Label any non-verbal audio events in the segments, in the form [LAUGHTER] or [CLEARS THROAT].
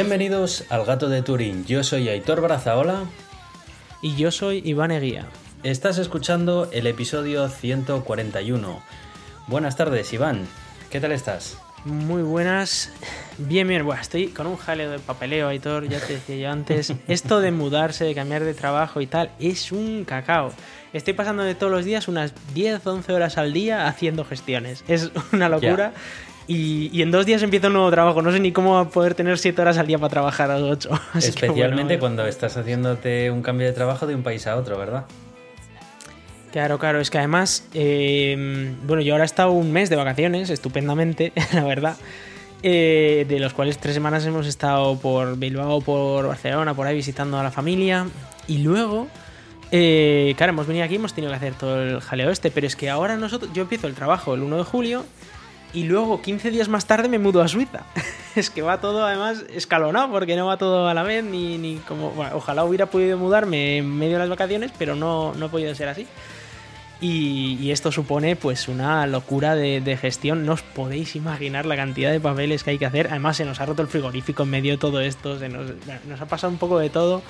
Bienvenidos al Gato de Turín. Yo soy Aitor Brazaola. Y yo soy Iván Eguía. Estás escuchando el episodio 141. Buenas tardes, Iván. ¿Qué tal estás? Muy buenas. Bien, bien. Bueno, estoy con un jaleo de papeleo, Aitor. Ya te decía yo antes. [LAUGHS] Esto de mudarse, de cambiar de trabajo y tal, es un cacao. Estoy pasando de todos los días unas 10, 11 horas al día haciendo gestiones. Es una locura. Y, en dos días empiezo un nuevo trabajo. No sé ni cómo poder tener 7 horas al día para trabajar a las 8. [LAUGHS] Especialmente cuando estás haciéndote un cambio de trabajo de un país a otro, ¿verdad? Claro, claro, es que además, em, bueno, yo ahora he estado un mes de vacaciones, estupendamente, [LAUGHS] la verdad, eh, de los cuales tres semanas hemos estado por Bilbao, por Barcelona, por ahí visitando a la familia, y luego, eh, claro, hemos venido aquí, hemos tenido que hacer todo el jaleo este, pero es que ahora nosotros, yo empiezo el trabajo el 1 de julio, y luego 15 días más tarde me mudo a Suiza. [LAUGHS] es que va todo además escalonado, porque no va todo a la vez, ni, ni como, ojalá hubiera podido mudarme en medio de las vacaciones, pero no, no ha podido ser así. Y, esto supone pues una locura de, gestión. No os podéis imaginar la cantidad de papeles que hay que hacer. Además se nos ha roto el frigorífico en medio de todo esto. Se nos, nos ha pasado un poco de todo.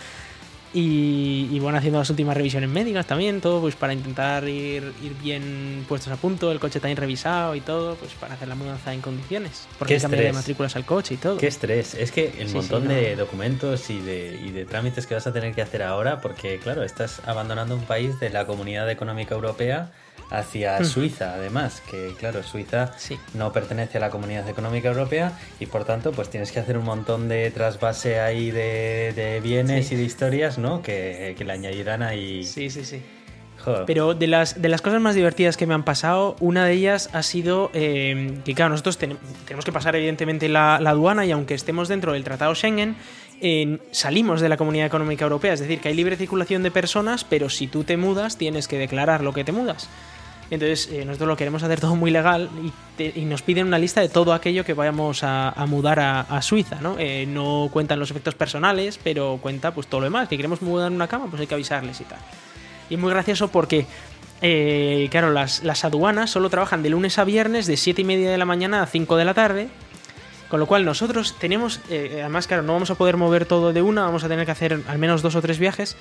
Y, bueno, haciendo las últimas revisiones médicas también, todo pues para intentar ir, ir, bien puestos a punto, el coche también revisado y todo, pues para hacer la mudanza en condiciones. Porque hay de matrículas al coche y todo. Qué estrés. Es que el montón de documentos y de, y de trámites que vas a tener que hacer ahora, porque claro, estás abandonando un país de la Comunidad Económica Europea hacia hmm. Suiza, además, que claro, Suiza no pertenece a la Comunidad Económica Europea y por tanto pues tienes que hacer un montón de trasvase ahí de, bienes y de historias, ¿no? Que, le añadirán ahí. Sí, sí, sí. Pero de las, de las cosas más divertidas que me han pasado, una de ellas ha sido eh, que, claro, nosotros tenemos que pasar evidentemente la, aduana y aunque estemos dentro del Tratado Schengen, salimos de la Comunidad Económica Europea, es decir, que hay libre circulación de personas, pero si tú te mudas tienes que declarar lo que te mudas. Entonces, eh, nosotros lo queremos hacer todo muy legal y, nos piden una lista de todo aquello que vayamos a, mudar a, Suiza, ¿no? Eh, no cuentan los efectos personales, pero cuenta pues todo lo demás. Que queremos mudar una cama, pues hay que avisarles y tal. Y es muy gracioso porque, eh, claro, las, aduanas solo trabajan de lunes a viernes de 7 y media de la mañana a 5 de la tarde. Con lo cual nosotros tenemos, además claro, no vamos a poder mover todo de una, vamos a tener que hacer al menos dos o tres viajes.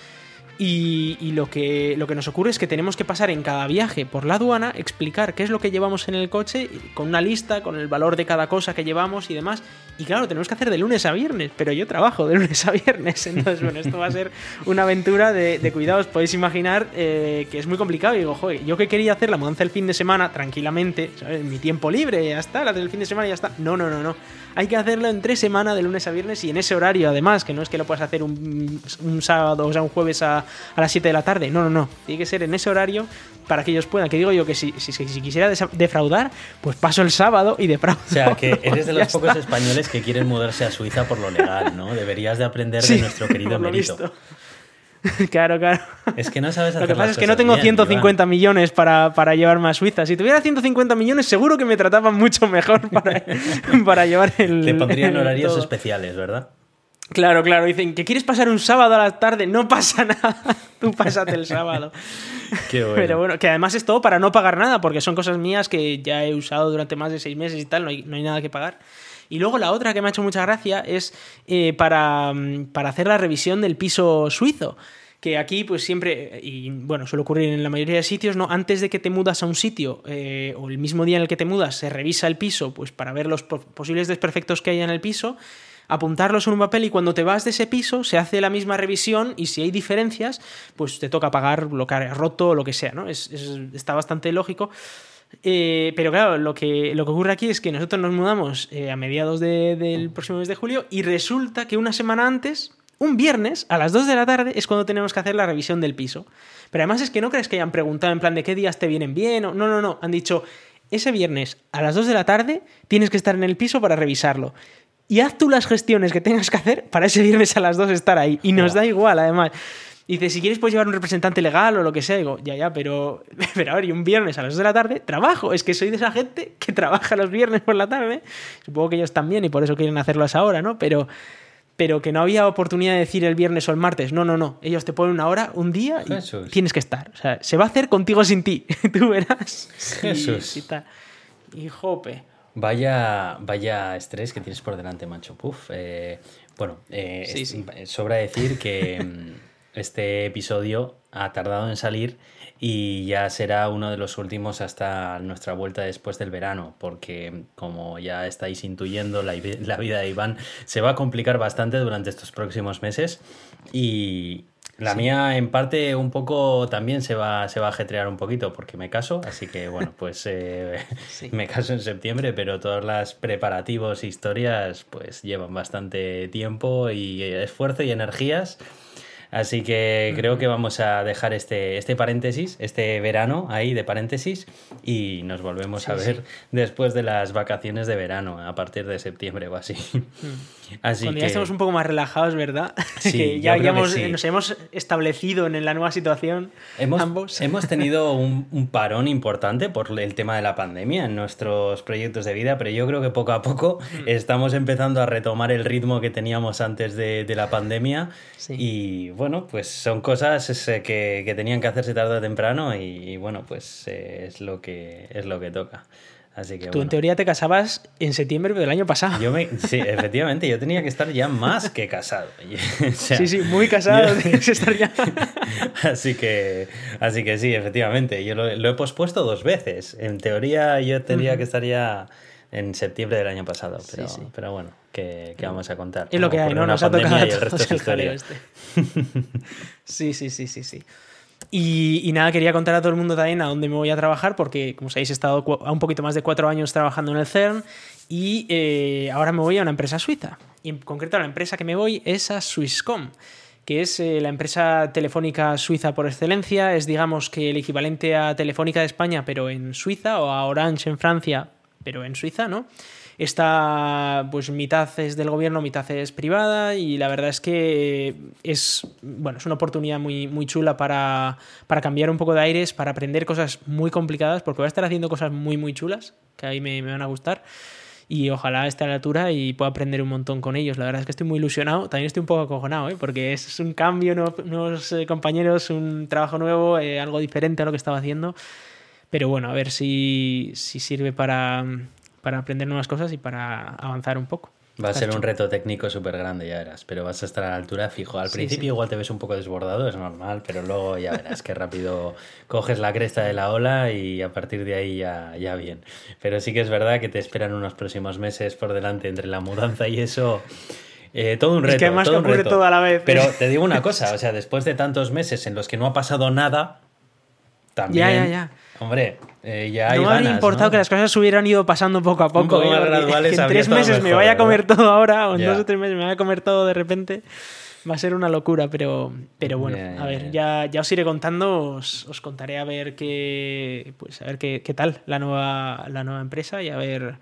Y, lo, que, lo que nos ocurre es que tenemos que pasar en cada viaje por la aduana, explicar qué es lo que llevamos en el coche, con una lista, con el valor de cada cosa que llevamos y demás. Y claro, tenemos que hacer de lunes a viernes, pero yo trabajo de lunes a viernes. [LAUGHS] Entonces, bueno, esto va a ser una aventura de, de cuidados. Podéis imaginar eh, que es muy complicado. Y digo, joder, yo que quería hacer la mudanza el fin de semana tranquilamente, ¿sabes? Mi tiempo libre, ya está, la del fin de semana ya está. No, no, no, no hay que hacerlo en tres semanas de lunes a viernes y en ese horario además, que no es que lo puedas hacer un, sábado o sea un jueves a, las 7 de la tarde, no, no, no, tiene que ser en ese horario para que ellos puedan, que digo yo que si, si, si quisiera defraudar, pues paso el sábado y defraudo. O sea, que [LAUGHS] eres de los pocos españoles que quieren mudarse a Suiza por lo legal, ¿no? Deberías de aprender de nuestro querido Merito. [LAUGHS] claro, claro. Es que no sabes hacer Lo que pasa es que no tengo 150 millones para, para, llevarme a Suiza. Si tuviera 150 millones, seguro que me trataban mucho mejor [LAUGHS] para, [LAUGHS] para llevar el. Te pondrían horarios especiales, ¿verdad? Claro, claro. Dicen que quieres pasar un sábado a la tarde. No pasa nada. Tú pásate el sábado. Qué bueno. Pero bueno, que además es todo para no pagar nada, porque son cosas mías que ya he usado durante más de seis meses y tal. No hay, no hay nada que pagar. Y luego la otra que me ha hecho mucha gracia es eh, para, mm, para hacer la revisión del piso suizo que aquí pues siempre, y bueno, suele ocurrir en la mayoría de sitios, ¿no? Antes de que te mudas a un sitio eh, o el mismo día en el que te mudas, se revisa el piso pues para ver los posibles desperfectos que hay en el piso, apuntarlos en un papel y cuando te vas de ese piso se hace la misma revisión y si hay diferencias, pues te toca pagar lo que ha roto o lo que sea, ¿no? Es, está bastante lógico. Eh, pero claro, lo que, lo que ocurre aquí es que nosotros nos mudamos eh, a mediados del próximo mes de julio y resulta que una semana antes, un viernes, a las 2 de la tarde, es cuando tenemos que hacer la revisión del piso. Pero además es que no crees que hayan preguntado en plan de qué días te vienen bien o no, no, no. Han dicho, ese viernes a las 2 de la tarde tienes que estar en el piso para revisarlo. Y haz tú las gestiones que tengas que hacer para ese viernes a las 2 estar ahí. Y nos da igual, además. Y dice, si quieres puedes llevar un representante legal o lo que sea. digo, ya, ya, pero, [LAUGHS] pero a ver, y un viernes a las 2 de la tarde trabajo. Es que soy de esa gente que trabaja los viernes por la tarde. Supongo que ellos también y por eso quieren hacerlo a esa hora, ¿no? Pero, pero que no había oportunidad de decir el viernes o el martes. No, no, no. Ellos te ponen una hora, un día y tienes que estar. O sea, se va a hacer contigo sin ti. [LAUGHS] Tú verás. Jesús. Y, jope. Vaya, vaya estrés que tienes por delante, macho. Puf. Eh, Bueno, eh, sobra decir que [LAUGHS] este episodio ha tardado en salir y ya será uno de los últimos hasta nuestra vuelta después del verano, porque como ya estáis intuyendo, la, la, vida de Iván se va a complicar bastante durante estos próximos meses y, la mía, en parte, un poco también se va, se va a ajetrear un poquito porque me caso, así que bueno, pues eh, [LAUGHS] me caso en septiembre, pero todos los preparativos, historias, pues llevan bastante tiempo y esfuerzo y energías. Así que creo que vamos a dejar este, este paréntesis, este verano ahí de paréntesis, y nos volvemos a ver después de las vacaciones de verano, a partir de septiembre o así. Mm. así Cuando ya estamos un poco más relajados, ¿verdad? [LAUGHS] que ya, nos hemos establecido en la nueva situación hemos, ambos. Hemos tenido [LAUGHS] un, parón importante por el tema de la pandemia en nuestros proyectos de vida, pero yo creo que poco a poco mm. estamos empezando a retomar el ritmo que teníamos antes de, de la pandemia y bueno, pues son cosas que, que, tenían que hacerse tarde o temprano y, bueno, pues eh, es, lo que, es lo que toca. Así que, Tú en teoría te casabas en septiembre del año pasado. Yo me, sí, [LAUGHS] efectivamente, yo tenía que estar ya más que casado. [LAUGHS] sí, sí, muy casado, estar ya. [LAUGHS] así, que, así que sí, efectivamente, yo lo, he pospuesto dos veces. En teoría yo tendría que estar ya en septiembre del año pasado, pero, pero bueno, ¿qué, vamos a contar? Es lo que hay, ¿no? Nos ha tocado el resto historia. Este. sí, sí, sí, sí, sí. Y, nada, quería contar a todo el mundo también a dónde me voy a trabajar, porque como sabéis, he estado a un poquito más de cuatro años trabajando en el CERN y eh, ahora me voy a una empresa suiza. Y en concreto, la empresa que me voy es a Swisscom que es eh, la empresa telefónica suiza por excelencia, es digamos que el equivalente a Telefónica de España, pero en Suiza, o a Orange en Francia, pero en Suiza, ¿no? Esta, pues mitad es del gobierno, mitad es privada y la verdad es que es, bueno, es una oportunidad muy, muy chula para, para cambiar un poco de aires, para aprender cosas muy complicadas, porque voy a estar haciendo cosas muy, muy chulas, que ahí me, me van a gustar y ojalá esté a la altura y pueda aprender un montón con ellos. La verdad es que estoy muy ilusionado, también estoy un poco acojonado, ¿eh? porque es un cambio, nuevos eh, compañeros, un trabajo nuevo, eh, algo diferente a lo que estaba haciendo. Pero bueno, a ver si, si sirve para, para aprender nuevas cosas y para avanzar un poco. Va a ser un reto técnico súper grande, ya verás, pero vas a estar a la altura fijo. Al principio igual te ves un poco desbordado, es normal, pero luego ya verás que rápido coges la cresta de la ola y a partir de ahí ya, ya bien. Pero sí que es verdad que te esperan unos próximos meses por delante entre la mudanza y eso. Eh, todo un reto. Es que además todo ocurre todo a la vez. Pero te digo una [LAUGHS] cosa, o sea, después de tantos meses en los que no ha pasado nada, también. Ya, ya, ya. Hombre, eh, ya hay No me habría importado que las cosas hubieran ido pasando poco a poco. ¿eh? en tres meses me vaya a comer todo ahora, o en dos o tres meses me vaya a comer todo de repente. Va a ser una locura, pero, pero bueno, a ver, ya, ya os iré contando, os, os, contaré a ver qué, pues a ver qué, qué tal la nueva, la nueva empresa y a ver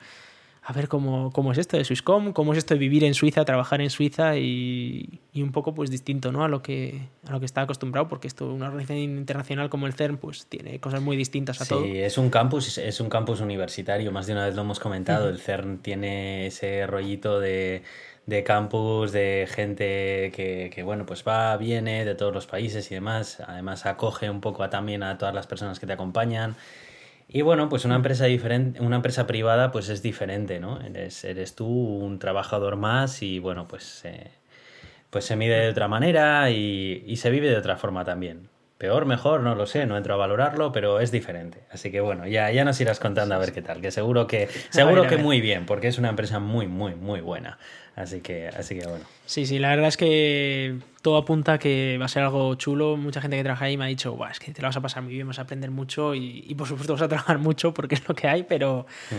a ver cómo, cómo, es esto de Swisscom, cómo es esto de vivir en Suiza, trabajar en Suiza y, y, un poco pues distinto ¿no? a, lo que, a lo que está acostumbrado, porque esto, una organización internacional como el CERN pues tiene cosas muy distintas a todo. Sí, es un campus, es un campus universitario, más de una vez lo hemos comentado, el CERN tiene ese rollito de, de campus, de gente que, que, bueno, pues va, viene de todos los países y demás, además acoge un poco a, también a todas las personas que te acompañan. Y bueno, pues una empresa diferente, una empresa privada, pues es diferente, ¿no? Eres, eres tú un trabajador más y bueno, pues, pues se mide de otra manera y, se vive de otra forma también. Peor, mejor, no lo sé, no entro a valorarlo, pero es diferente. Así que bueno, ya, ya nos irás contando a ver qué tal, que seguro que, [LAUGHS] seguro que muy bien, porque es una empresa muy, muy, muy buena. Así que, así que bueno. Sí, sí, la verdad es que todo apunta a que va a ser algo chulo. Mucha gente que trabaja ahí me ha dicho, es que te lo vas a pasar muy bien, vas a aprender mucho y, por supuesto vas a trabajar [LAUGHS] mucho porque es lo que hay, pero, hmm.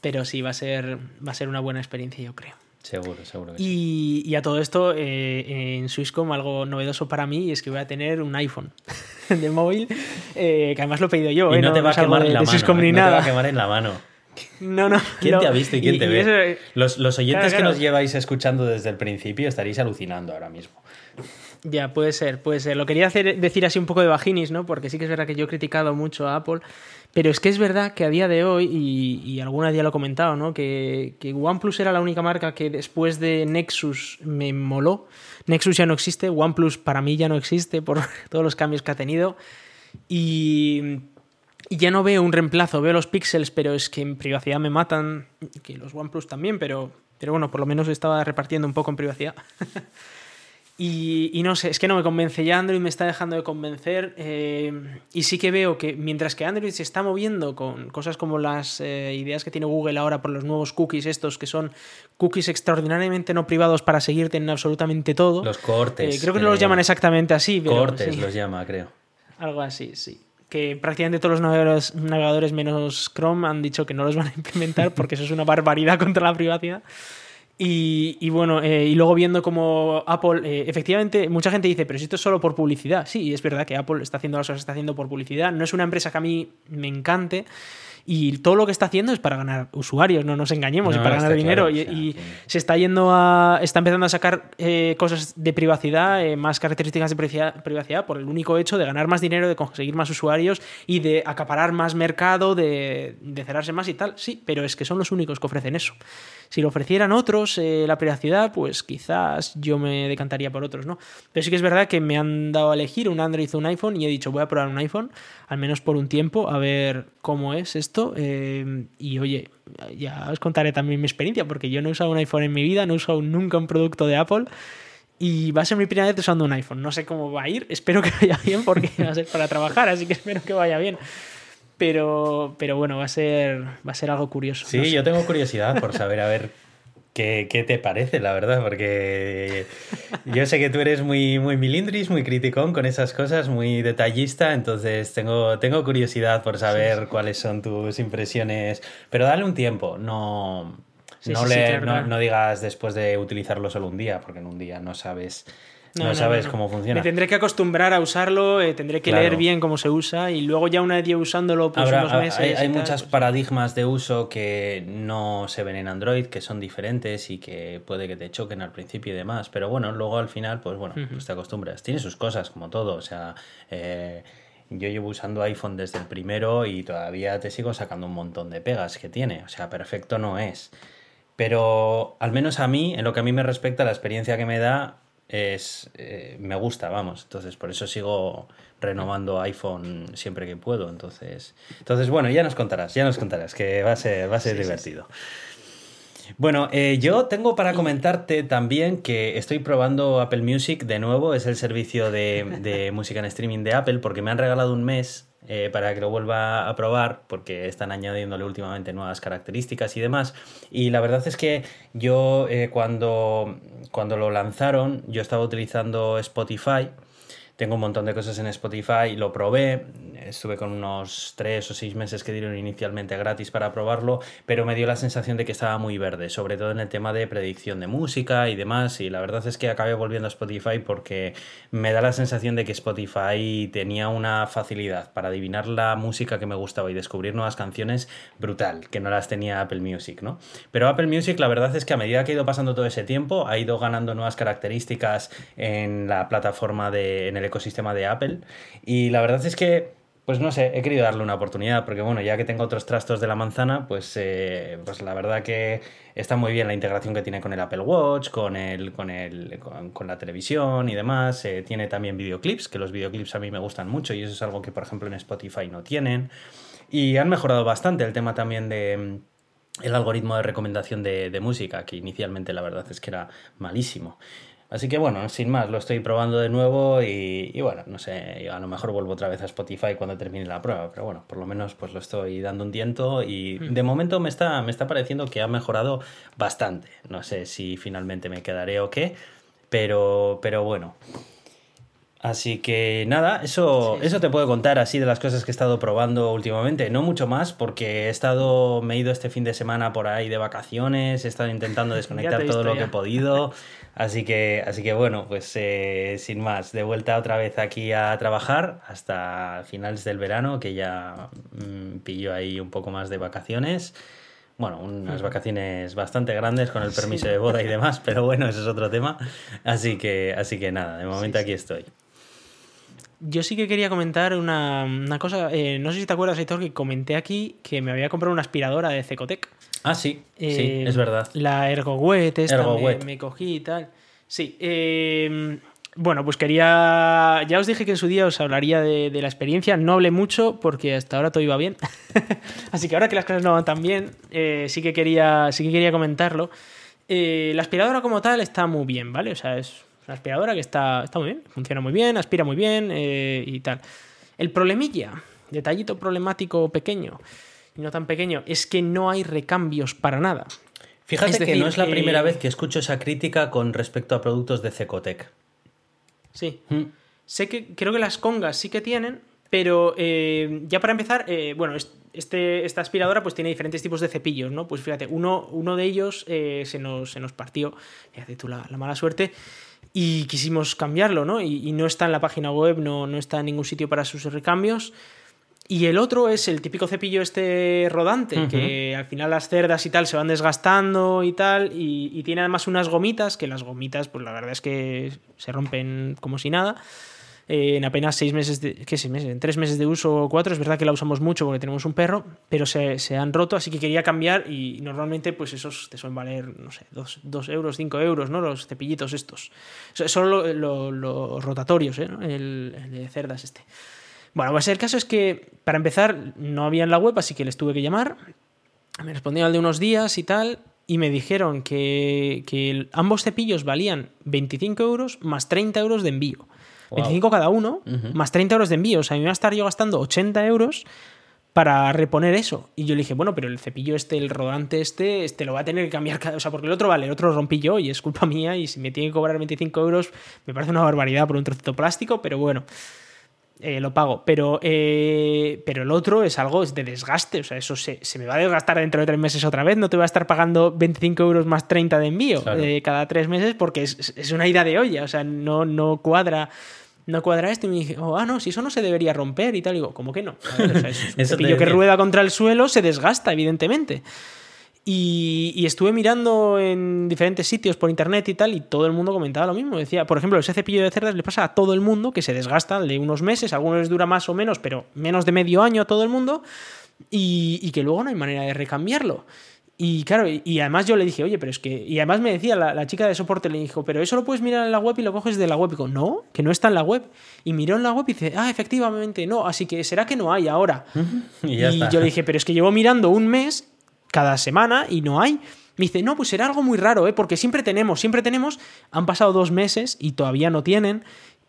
pero sí, va a, ser, va a ser una buena experiencia, yo creo. Seguro, seguro. y, y, a todo esto, eh, en Swisscom, algo novedoso para mí es que voy a tener un iPhone [LAUGHS] de móvil, eh, que además lo he pedido yo. Y no, te va a quemar en la mano. No te va a quemar en la mano. No, no. ¿Quién te ha visto y quién te ve? los, los, oyentes que nos lleváis escuchando desde el principio estaréis alucinando ahora mismo. Ya, puede ser, puede ser. Lo quería hacer, decir así un poco de vaginis, ¿no? Porque sí que es verdad que yo he criticado mucho a Apple, pero es que es verdad que a día de hoy, y, alguna día lo he comentado, ¿no? Que, que, OnePlus era la única marca que después de Nexus me moló. Nexus ya no existe, OnePlus para mí ya no existe por [LAUGHS] todos los cambios que ha tenido. Y y ya no veo un reemplazo, veo los píxeles, pero es que en privacidad me matan, que los OnePlus también, pero, pero bueno, por lo menos estaba repartiendo un poco en privacidad. [LAUGHS] Y, no sé, es que no me convence. Ya Android me está dejando de convencer. Eh, y sí que veo que mientras que Android se está moviendo con cosas como las eh, ideas que tiene Google ahora por los nuevos cookies, estos que son cookies extraordinariamente no privados para seguirte en absolutamente todo. Los cortes. Eh, creo que no los llaman exactamente así. Pero, cortes los llama, creo. Algo así, sí. Que prácticamente todos los navegadores, navegadores menos Chrome han dicho que no los van a implementar porque eso es una barbaridad [LAUGHS] contra la privacidad. Y, bueno, eh, y luego viendo como Apple, eh, efectivamente, mucha gente dice, pero si esto es solo por publicidad. Sí, es verdad que Apple está haciendo las cosas está haciendo por publicidad. No es una empresa que a mí me encante. Y todo lo que está haciendo es para ganar usuarios, no nos engañemos, para ganar dinero. y, se está yendo a. está empezando a sacar eh, cosas de privacidad, más características de privacidad, por el único hecho de ganar más dinero, de conseguir más usuarios y de acaparar más mercado, de, de cerrarse más y tal. Sí, pero es que son los únicos que ofrecen eso. Si lo ofrecieran otros eh, la privacidad, pues quizás yo me decantaría por otros, ¿no? Pero sí que es verdad que me han dado a elegir un Android o un iPhone y he dicho, voy a probar un iPhone, al menos por un tiempo, a ver cómo es esto. Eh, y oye, ya os contaré también mi experiencia, porque yo no he usado un iPhone en mi vida, no he usado nunca un producto de Apple. Y va a ser mi primera vez usando un iPhone. No sé cómo va a ir. Espero que vaya bien porque va a ser para trabajar, así que espero que vaya bien. Pero, pero bueno, va a ser, va a ser algo curioso. Sí, yo tengo curiosidad por saber a ver [LAUGHS] qué, qué, te parece, la verdad, porque yo sé que tú eres muy, muy milindris, muy criticón con esas cosas, muy detallista, entonces tengo, tengo curiosidad por saber cuáles son tus impresiones, pero dale un tiempo, no... no, le, no, digas después de utilizarlo solo un día, porque en un día no sabes no, sabes cómo funciona. Me tendré que acostumbrar a usarlo, eh, tendré que leer bien cómo se usa y luego ya una vez usándolo pues unos meses. Hay, hay muchos pues paradigmas de uso que no se ven en Android, que son diferentes y que puede que te choquen al principio y demás. Pero bueno, luego al final, pues bueno, pues te acostumbras. Tiene sus cosas, como todo. O sea, eh, yo llevo usando iPhone desde el primero y todavía te sigo sacando un montón de pegas que tiene. O sea, perfecto no es. Pero al menos a mí, en lo que a mí me respecta, la experiencia que me da es eh, me gusta, vamos. Entonces, por eso sigo renovando iPhone siempre que puedo. Entonces, entonces bueno, ya nos contarás, ya nos contarás, que va a ser, va a ser divertido. Bueno, eh, yo tengo para comentarte también que estoy probando Apple Music de nuevo, es el servicio de, de música en streaming de Apple, porque me han regalado un mes eh, para que lo vuelva a probar, porque están añadiéndole últimamente nuevas características y demás. Y la verdad es que yo eh, cuando, cuando lo lanzaron, yo estaba utilizando Spotify. Tengo un montón de cosas en Spotify, lo probé, estuve con unos tres o seis meses que dieron inicialmente gratis para probarlo, pero me dio la sensación de que estaba muy verde, sobre todo en el tema de predicción de música y demás, y la verdad es que acabé volviendo a Spotify porque me da la sensación de que Spotify tenía una facilidad para adivinar la música que me gustaba y descubrir nuevas canciones brutal, que no las tenía Apple Music, ¿no? Pero Apple Music la verdad es que a medida que ha ido pasando todo ese tiempo, ha ido ganando nuevas características en la plataforma de, en el ecosistema de Apple, y la verdad es que pues no sé, he querido darle una oportunidad, porque bueno, ya que tengo otros trastos de la manzana, pues, eh, pues la verdad que está muy bien la integración que tiene con el Apple Watch, con, el, con, el, con, la televisión y demás. Eh, tiene también videoclips, que los videoclips a mí me gustan mucho y eso es algo que, por ejemplo, en Spotify no tienen. Y han mejorado bastante el tema también de el algoritmo de recomendación de música, que inicialmente la verdad es que era malísimo. Así que bueno, sin más, lo estoy probando de nuevo y, bueno, no sé, a lo mejor vuelvo otra vez a Spotify cuando termine la prueba, pero bueno, por lo menos pues lo estoy dando un tiento y hmm. de momento me está, me está pareciendo que ha mejorado bastante. No sé si finalmente me quedaré o qué, pero, pero bueno. Así que nada, eso, eso te puedo contar así de las cosas que he estado probando últimamente. No mucho más, porque he estado, me he ido este fin de semana por ahí de vacaciones, he estado intentando [LAUGHS] desconectar todo lo que he podido. [LAUGHS] Así que, así que bueno, pues eh, sin más, de vuelta otra vez aquí a trabajar hasta finales del verano, que ya mm, pillo ahí un poco más de vacaciones. Bueno, unas vacaciones bastante grandes con el permiso de boda y demás, [LAUGHS] pero bueno, ese es otro tema. Así que, así que nada, de momento aquí estoy. Yo sí que quería comentar una, cosa. Eh, no sé si te acuerdas, Héctor, que comenté aquí que me había comprado una aspiradora de Cecotec. Ah, sí, sí, eh, es verdad. La ErgoWet, esta Me, cogí y tal. Sí, em, bueno, pues quería. Ya os dije que en su día os hablaría de, la experiencia. No hablé mucho porque hasta ahora todo iba bien. [LAUGHS] Así que ahora que las cosas no van tan bien, eh, sí, que quería, sí que quería comentarlo. La aspiradora como tal está muy bien, ¿vale? O sea, es una aspiradora que está, está muy bien, funciona muy bien, aspira muy bien eh, y tal. El problemilla, detallito problemático pequeño, y no tan pequeño, es que no hay recambios para nada. Fíjate que no es la primera eh, vez que escucho esa crítica con respecto a productos de Cecotec. Sí. Mm. Sé que creo que las congas sí que tienen, pero eh, ya para empezar, eh, bueno, este, esta aspiradora pues tiene diferentes tipos de cepillos, ¿no? Pues fíjate, uno, uno de ellos se, nos, se, nos, partió, fíjate tú la, mala suerte, y quisimos cambiarlo, ¿no? Y, y, no está en la página web, no, no está en ningún sitio para sus recambios. Y el otro es el típico cepillo este rodante, que al final las cerdas y tal se van desgastando y tal, y, tiene además unas gomitas, que las gomitas, pues la verdad es que se rompen como si nada. Eh, en apenas seis meses, de, ¿qué seis meses? En tres meses de uso o cuatro, es verdad que la usamos mucho porque tenemos un perro, pero se, se han roto, así que quería cambiar y normalmente pues esos te suelen valer, no sé, dos, euros, cinco euros, ¿no? Los cepillitos estos. Son los rotatorios, ¿eh? el de cerdas este. Bueno, pues el caso es que, para empezar, no había en la web, así que les tuve que llamar. Me respondieron al de unos días y tal, y me dijeron que, ambos cepillos valían 25 euros más 30 euros de envío. 25 cada uno, más 30 euros de envío. O sea, a mí me va a estar yo gastando 80 euros para reponer eso. Y yo le dije, bueno, pero el cepillo este, el rodante este, este lo va a tener que cambiar cada... O sea, porque el otro vale, el otro lo rompí yo y es culpa mía y si me tiene que cobrar 25 euros me parece una barbaridad por un trocito plástico, pero bueno. Eh, lo pago. Pero, eh, pero el otro es algo de desgaste. O sea, eso se, me va a desgastar dentro de tres meses otra vez. No te voy a estar pagando 25 euros más 30 de envío eh, cada tres meses porque es, una ida de olla. O sea, no, no cuadra. No cuadra esto y me dije, oh, ah, no, si eso no se debería romper y tal. Y digo, ¿cómo que no? o sea, es un [LAUGHS] cepillo que rueda contra el suelo se desgasta, evidentemente. Y, estuve mirando en diferentes sitios por internet y tal, y todo el mundo comentaba lo mismo. Decía, por ejemplo, ese cepillo de cerdas le pasa a todo el mundo que se desgasta de unos meses, algunos les dura más o menos, pero menos de medio año a todo el mundo, y, que luego no hay manera de recambiarlo. Y claro, y, además yo le dije, oye, pero es que. Y además me decía la, chica de soporte, le dijo, pero eso lo puedes mirar en la web y lo coges de la web. Y digo, no, que no está en la web. Y miró en la web y dice, ah, efectivamente, no, así que será que no hay ahora. [LAUGHS] y, y yo le dije, pero es que llevo mirando un mes cada semana y no hay. Me dice, no, pues será algo muy raro, ¿eh? porque siempre tenemos, siempre tenemos. Han pasado dos meses y todavía no tienen.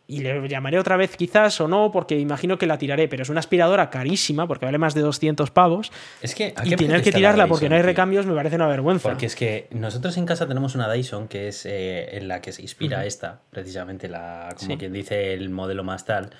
Y le llamaré otra vez quizás o no, porque imagino que la tiraré, pero es una aspiradora carísima, porque vale más de 200 pavos. Es que, y tener que tirarla porque no hay recambios me parece una vergüenza. Porque es que nosotros en casa tenemos una Dyson, que es eh, en la que se inspira esta, precisamente, la, como quien dice, el modelo más tal.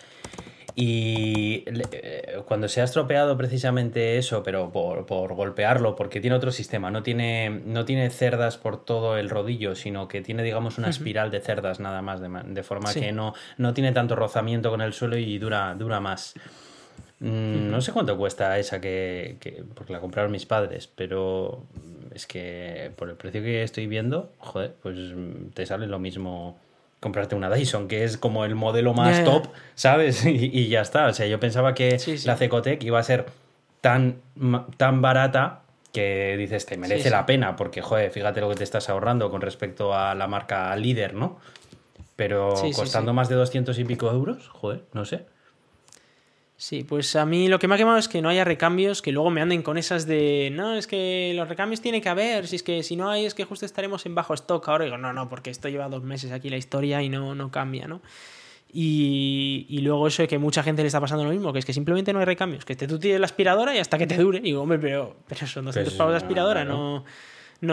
Y eh, cuando se ha estropeado precisamente eso, pero por, golpearlo, porque tiene otro sistema, no tiene, no tiene cerdas por todo el rodillo, sino que tiene, digamos, una espiral de cerdas nada más, de, forma que no, no tiene tanto rozamiento con el suelo y dura, dura más. Mm, no sé cuánto cuesta esa que, que, porque la compraron mis padres, pero es que por el precio que estoy viendo, joder, pues te sale lo mismo comprarte una Dyson, que es como el modelo más top, ¿sabes? [LAUGHS] Y, ya está. O sea, yo pensaba que la Cecotec iba a ser tan, tan barata que dices, te merece la pena, porque, joder, fíjate lo que te estás ahorrando con respecto a la marca líder, ¿no? Pero costando más de 200 y pico euros, joder, no sé. Sí, pues a mí lo que me ha quemado es que no haya recambios, que luego me anden con esas de, no, es que los recambios tiene que haber, si es que si no hay es que justo estaremos en bajo stock ahora. digo, no, no, porque esto lleva dos meses aquí la historia y no, no cambia, ¿no? Y, y, luego eso de que mucha gente le está pasando lo mismo, que es que simplemente no hay recambios, que te, tú tienes la aspiradora y hasta que te dure. Y digo, hombre, pero, pero son 200 pues pavos de aspiradora, no no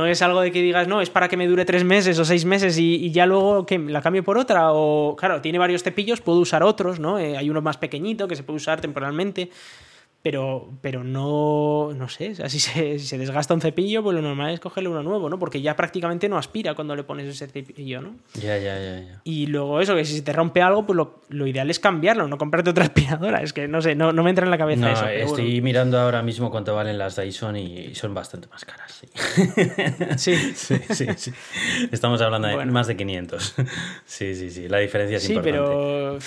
es algo de que digas, no, es para que me dure tres meses o seis meses y, ya luego que la cambio por otra. O, claro, tiene varios cepillos, puedo usar otros, ¿no? Eh, hay uno más pequeñito que se puede usar temporalmente pero, pero no, no sé, si, se, desgasta un cepillo, pues lo normal es cogerle uno nuevo, ¿no? Porque ya prácticamente no aspira cuando le pones ese cepillo, ¿no? Ya, ya, ya. ya. Y luego eso, que si se te rompe algo, pues lo, ideal es cambiarlo, no comprarte otra [LAUGHS] aspiradora. Es que no sé, no, me entra en la cabeza eso. Estoy mirando ahora mismo cuánto valen las Dyson y son bastante más caras. Sí, [LAUGHS] [LAUGHS] sí, sí, sí, Estamos hablando de más de 500. Sí, sí, sí, la diferencia es importante. Sí, pero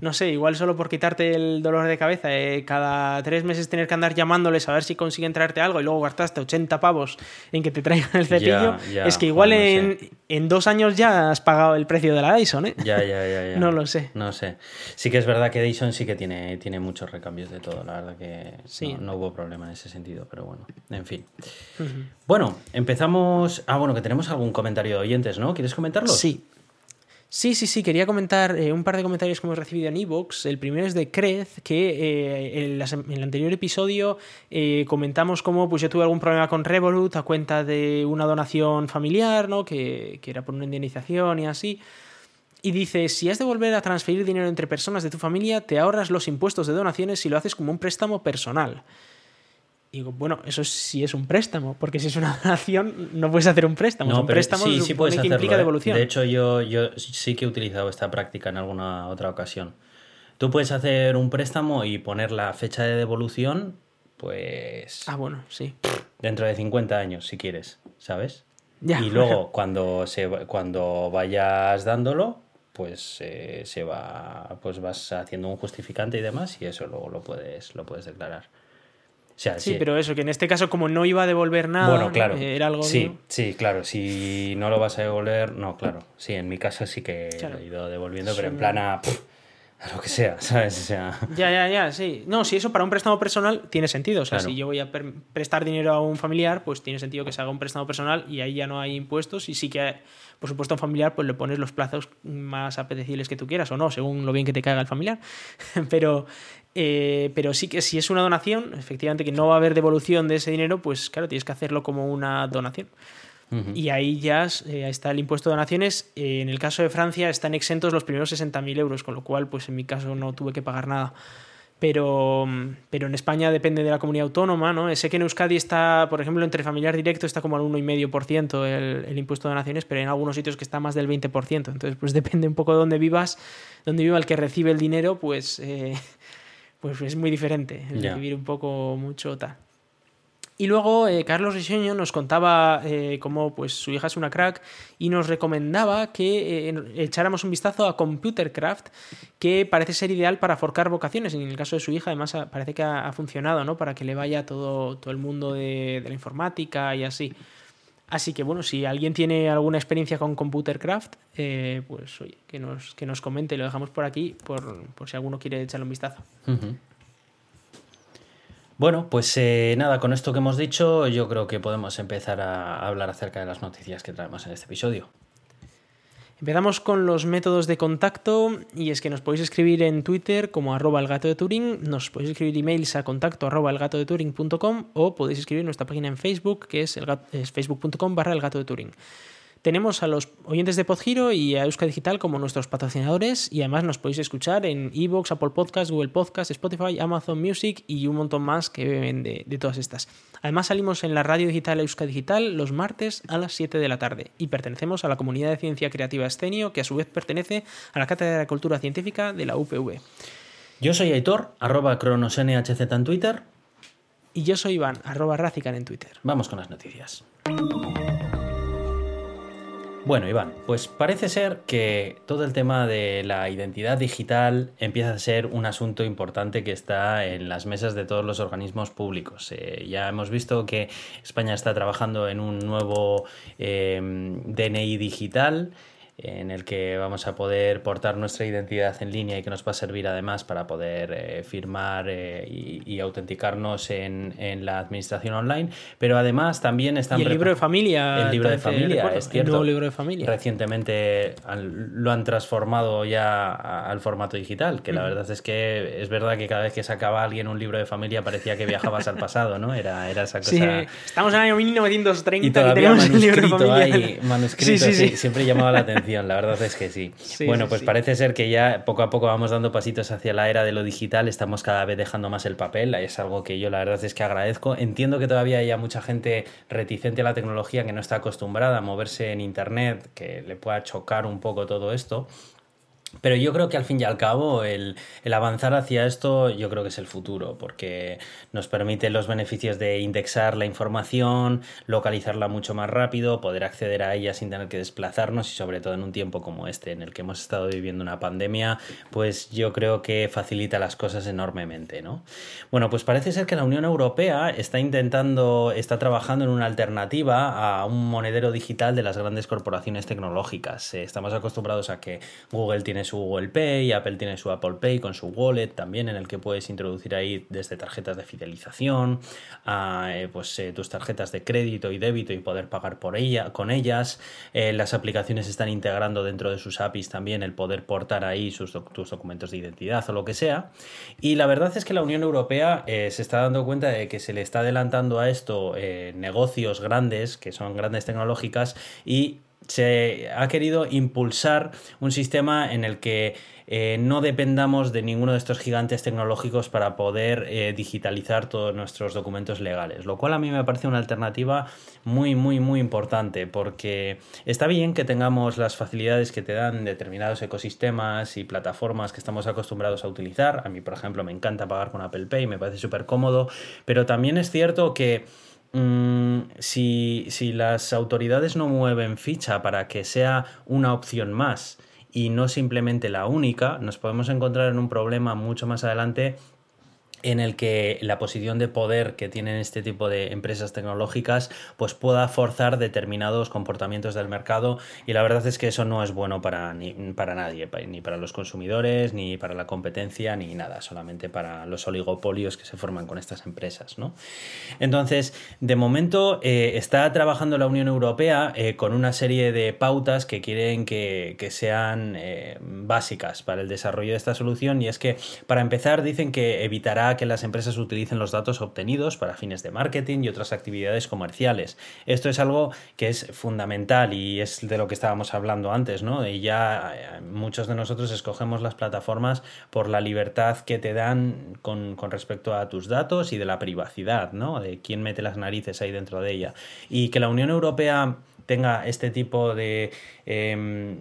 no sé, igual solo por quitarte el dolor de cabeza, eh, cada tres meses tener que andar llamándoles a ver si consiguen traerte algo y luego gastaste 80 pavos en que te traigan el cepillo, es que igual en, en, dos años ya has pagado el precio de la Dyson, ¿eh? Ya, ya, ya, ya. [LAUGHS] no lo sé. No sé. Sí que es verdad que Dyson sí que tiene, tiene muchos recambios de todo, la verdad que sí. no, hubo problema en ese sentido, pero bueno, en fin. Bueno, empezamos... Ah, bueno, que tenemos algún comentario de oyentes, ¿no? ¿Quieres comentarlo? Sí. Sí, sí, sí, quería comentar eh, un par de comentarios que hemos recibido en Evox. El primero es de Crez, que eh, en, el anterior episodio eh, comentamos cómo pues, yo tuve algún problema con Revolut a cuenta de una donación familiar, ¿no? que, que era por una indemnización y así. Y dice, si has de volver a transferir dinero entre personas de tu familia, te ahorras los impuestos de donaciones si lo haces como un préstamo personal. Y digo, bueno, eso sí es un préstamo, porque si es una [LAUGHS] donación no puedes hacer un préstamo. No, un préstamo sí, sí puedes hacerlo, ¿eh? devolución. De hecho, yo, yo sí que he utilizado esta práctica en alguna otra ocasión. Tú puedes hacer un préstamo y poner la fecha de devolución, pues... Ah, bueno, sí. Dentro de 50 años, si quieres, ¿sabes? Ya, y luego, cuando, se, cuando vayas dándolo, pues eh, se va pues vas haciendo un justificante y demás y eso luego lo puedes lo puedes declarar sí, pero eso, que en este caso, como no iba a devolver nada, bueno, claro. era algo. Sí, sí, claro. Si no lo vas a devolver, no, claro. Sí, en mi caso sí que lo he ido devolviendo, pero en plan a, lo que sea, ¿sabes? O sea... Ya, ya, ya, sí. No, si eso para un préstamo personal tiene sentido. O sea, si yo voy a prestar dinero a un familiar, pues tiene sentido que se haga un préstamo personal y ahí ya no hay impuestos y sí que por supuesto, a un familiar, pues le pones los plazos más apetecibles que tú quieras o no, según lo bien que te caiga el familiar. [LAUGHS] pero, eh, pero sí que si es una donación, efectivamente que no va a haber devolución de ese dinero, pues claro, tienes que hacerlo como una donación. Y ahí ya eh, está el impuesto de donaciones. Eh, en el caso de Francia están exentos los primeros 60.000 euros, con lo cual, pues en mi caso no tuve que pagar nada pero, pero en España depende de la comunidad autónoma, ¿no? Sé que en Euskadi está, por ejemplo, entre familiar directo está como al 1,5% el, el impuesto de donaciones, pero en algunos sitios que está más del 20%. Entonces, pues [LAUGHS] depende un poco de dónde vivas, dónde viva el que recibe el dinero, pues, eh, pues es muy diferente, el de vivir un poco mucho tal. Y luego eh, Carlos Riseño nos contaba eh, cómo pues, su hija es una crack y nos recomendaba que eh, echáramos un vistazo a Computercraft, que parece ser ideal para forcar vocaciones. En el caso de su hija, además, parece que ha, funcionado, ¿no? Para que le vaya todo, todo el mundo de, la informática y así. Así que bueno, si alguien tiene alguna experiencia con Computercraft, pues oye, que nos, que nos comente, lo dejamos por aquí por, si alguno quiere echarle un vistazo. Bueno, pues eh, nada, con esto que hemos dicho, yo creo que podemos empezar a hablar acerca de las noticias que traemos en este episodio. Empezamos con los métodos de contacto y es que nos podéis escribir en Twitter como arroba el gato de Turing, nos podéis escribir emails a contacto arroba de Turing.com o podéis escribir nuestra página en Facebook que es, facebook.com barra de Turing. Tenemos a los oyentes de Podgiro y a Euska Digital como nuestros patrocinadores y además nos podéis escuchar en Evox, Apple Podcasts, Google Podcasts, Spotify, Amazon Music y un montón más que beben de, todas estas. Además salimos en la radio digital Euska Digital los martes a las 7 de la tarde y pertenecemos a la comunidad de ciencia creativa Escenio que a su vez pertenece a la Cátedra de Cultura Científica de la UPV. Yo soy Aitor, arroba cronosnhz en Twitter. Y yo soy Iván, arroba Razican en Twitter. Vamos con las noticias. Bueno, Iván, pues parece ser que todo el tema de la identidad digital empieza a ser un asunto importante que está en las mesas de todos los organismos públicos. Eh, ya hemos visto que España está trabajando en un nuevo eh, DNI digital en el que vamos a poder portar nuestra identidad en línea y que nos va a servir además para poder eh, firmar eh, y, autenticarnos en, la administración online, pero además también están... Y el libro de familia. El libro de familia, es cierto. El nuevo libro de familia. Recientemente lo han transformado ya al formato digital, que la verdad es que es verdad que cada vez que sacaba alguien un libro de familia parecía que viajabas al pasado, ¿no? Era, era esa [LAUGHS] cosa... Sí, estamos en el año 1930 y todavía manuscrito, ahí, [LAUGHS] manuscrito sí, sí, siempre llamaba la atención la verdad es que sí. bueno, pues parece ser que ya poco a poco vamos dando pasitos hacia la era de lo digital, estamos cada vez dejando más el papel, es algo que yo la verdad es que agradezco. Entiendo que todavía haya mucha gente reticente a la tecnología que no está acostumbrada a moverse en Internet, que le pueda chocar un poco todo esto. Pero yo creo que al fin y al cabo el, avanzar hacia esto yo creo que es el futuro, porque nos permite los beneficios de indexar la información, localizarla mucho más rápido, poder acceder a ella sin tener que desplazarnos y sobre todo en un tiempo como este en el que hemos estado viviendo una pandemia, pues yo creo que facilita las cosas enormemente, ¿no? Bueno, pues parece ser que la Unión Europea está intentando, está trabajando en una alternativa a un monedero digital de las grandes corporaciones tecnológicas. Eh, estamos acostumbrados a que Google tiene su Google Pay, Apple tiene su Apple Pay con su wallet también en el que puedes introducir ahí desde tarjetas de fidelización a eh, pues, eh, tus tarjetas de crédito y débito y poder pagar por ella, con ellas. Eh, las aplicaciones están integrando dentro de sus APIs también el poder portar ahí sus tus documentos de identidad o lo que sea. Y la verdad es que la Unión Europea se está dando cuenta de que se le está adelantando a esto negocios grandes, que son grandes tecnológicas, y se ha querido impulsar un sistema en el que eh, no dependamos de ninguno de estos gigantes tecnológicos para poder eh, digitalizar todos nuestros documentos legales, lo cual a mí me parece una alternativa muy, muy, muy importante, porque está bien que tengamos las facilidades que te dan determinados ecosistemas y plataformas que estamos acostumbrados a utilizar. A mí, por ejemplo, me encanta pagar con Apple Pay, me parece súper cómodo, pero también es cierto que Mm, si, si las autoridades no mueven ficha para que sea una opción más y no simplemente la única, nos podemos encontrar en un problema mucho más adelante en el que la posición de poder que tienen este tipo de empresas tecnológicas pues pueda forzar determinados comportamientos del mercado y la verdad es que eso no es bueno para, ni, para nadie, ni para los consumidores, ni para la competencia, ni nada, solamente para los oligopolios que se forman con estas empresas. ¿no? Entonces, de momento eh, está trabajando la Unión Europea eh, con una serie de pautas que quieren que, sean eh, básicas para el desarrollo de esta solución y es que para empezar dicen que evitará que las empresas utilicen los datos obtenidos para fines de marketing y otras actividades comerciales. Esto es algo que es fundamental y es de lo que estábamos hablando antes, ¿no? Y ya eh, muchos de nosotros escogemos las plataformas por la libertad que te dan con, con respecto a tus datos y de la privacidad, ¿no? De quién mete las narices ahí dentro de ella. Y que la Unión Europea tenga este tipo de, em,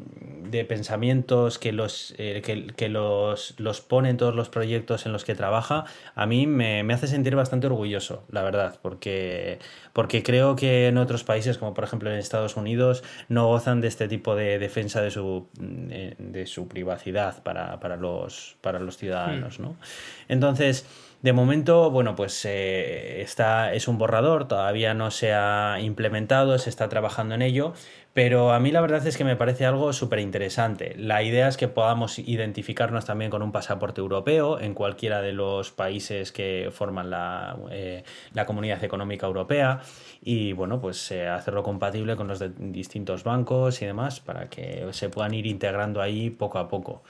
de pensamientos que, los, eh, que, los, los, pone en todos los proyectos en los que trabaja, a mí me, hace sentir bastante orgulloso, la verdad, porque, porque creo que en otros países, como por ejemplo en Estados Unidos, no gozan de este tipo de defensa de su, de, su privacidad para, los, para los ciudadanos. Hmm. ¿no? Entonces, de momento, bueno, pues eh, está, es un borrador, todavía no se ha implementado, se está trabajando en ello, pero a mí la verdad es que me parece algo súper interesante. La idea es que podamos identificarnos también con un pasaporte europeo en cualquiera de los países que forman la, eh, Comunidad Económica Europea y, bueno, pues eh, hacerlo compatible con los de distintos bancos y demás para que se puedan ir integrando ahí poco a poco.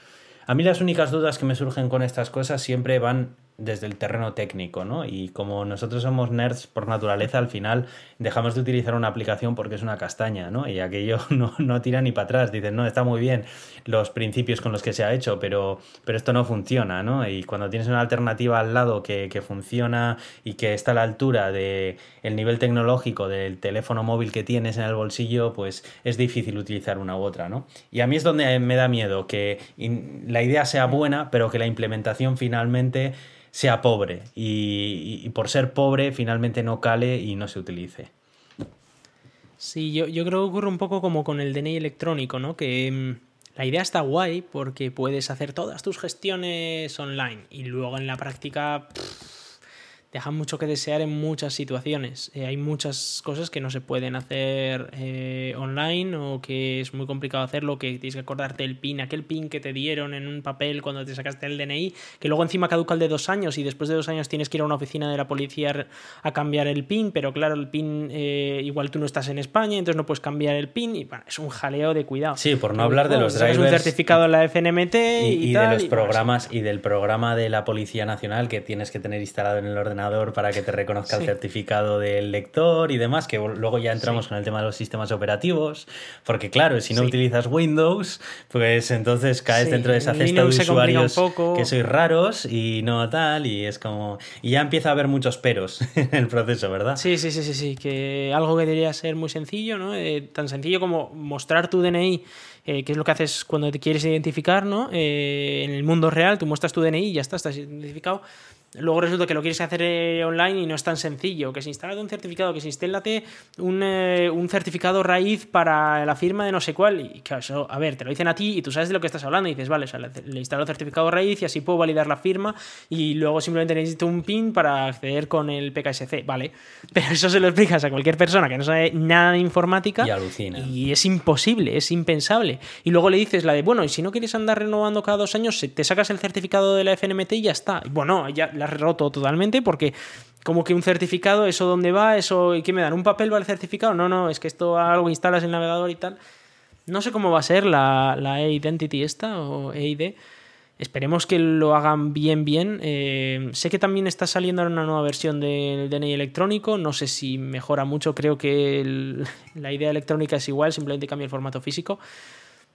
A mí las únicas dudas que me surgen con estas cosas siempre van desde el terreno técnico, ¿no? Y como nosotros somos nerds por naturaleza, al final dejamos de utilizar una aplicación porque es una castaña, ¿no? Y aquello [LAUGHS] no, no tira ni para atrás. Dicen, no, está muy bien los principios con los que se ha hecho, pero, pero esto no funciona, ¿no? Y cuando tienes una alternativa al lado que, que funciona y que está a la altura del el nivel tecnológico del teléfono móvil que tienes en el bolsillo, pues es difícil utilizar una u otra, ¿no? Y a mí es donde me da miedo que la idea sea buena, pero que la implementación finalmente sea pobre y, por ser pobre finalmente no cale y no se utilice. Sí, yo, yo, creo que ocurre un poco como con el DNI electrónico, ¿no? Que mm, la idea está guay porque puedes hacer todas tus gestiones online y luego en la práctica dejan mucho que desear en muchas situaciones. Eh, hay muchas cosas que no se pueden hacer eh, online o que es muy complicado hacerlo, que tienes que acordarte el PIN, aquel PIN que te dieron en un papel cuando te sacaste el DNI, que luego encima caduca el de dos años y después de dos años tienes que ir a una oficina de la policía a cambiar el PIN, pero claro, el PIN eh, igual tú no estás en España, entonces no puedes cambiar el PIN y bueno, es un jaleo de cuidado. Sí, por no hablar de los drivers. un certificado en la FNMT y, de los programas y del programa de la Policía Nacional que tienes que tener instalado en el ordenador para que te reconozca el certificado del lector y demás, que luego ya entramos con el tema de los sistemas operativos, porque claro, si no utilizas Windows, pues entonces caes dentro de esa cesta de usuarios que sois raros y no tal, y es como... Y ya empieza a haber muchos peros [LAUGHS] en el proceso, ¿verdad? Sí, sí, sí, sí, sí, que algo que debería ser muy sencillo, ¿no? Eh, tan sencillo como mostrar tu DNI eh, que es lo que haces cuando te quieres identificar, ¿no? Eh, en el mundo real, tú muestras tu DNI y ya está, estás identificado. Luego resulta que lo quieres hacer eh, online y no es tan sencillo. Que se instale un certificado, que se instélate un, eh, un, certificado raíz para la firma de no sé cuál. Y claro, eso, a ver, te lo dicen a ti y tú sabes de lo que estás hablando. Y dices, vale, o sea, le, le, instalo el certificado raíz y así puedo validar la firma. Y luego simplemente necesito un PIN para acceder con el PKSC. Vale. [LAUGHS] Pero eso se lo explicas a cualquier persona que no sabe nada de informática. Y alucina. Y es imposible, es impensable. Y luego le dices la de, bueno, y si no quieres andar renovando cada dos años, te sacas el certificado de la FNMT y ya está. Bueno, ya la has roto totalmente porque como que un certificado, ¿eso dónde va? ¿Eso y qué me dan? ¿Un papel para el certificado? No, no, es que esto algo instalas en el navegador y tal. No sé cómo va a ser la, la e-identity esta o EID. Esperemos que lo hagan bien, bien. Eh, sé que también está saliendo una nueva versión del DNI electrónico. No sé si mejora mucho. Creo que [LAUGHS] la idea electrónica es igual, simplemente cambia el formato físico.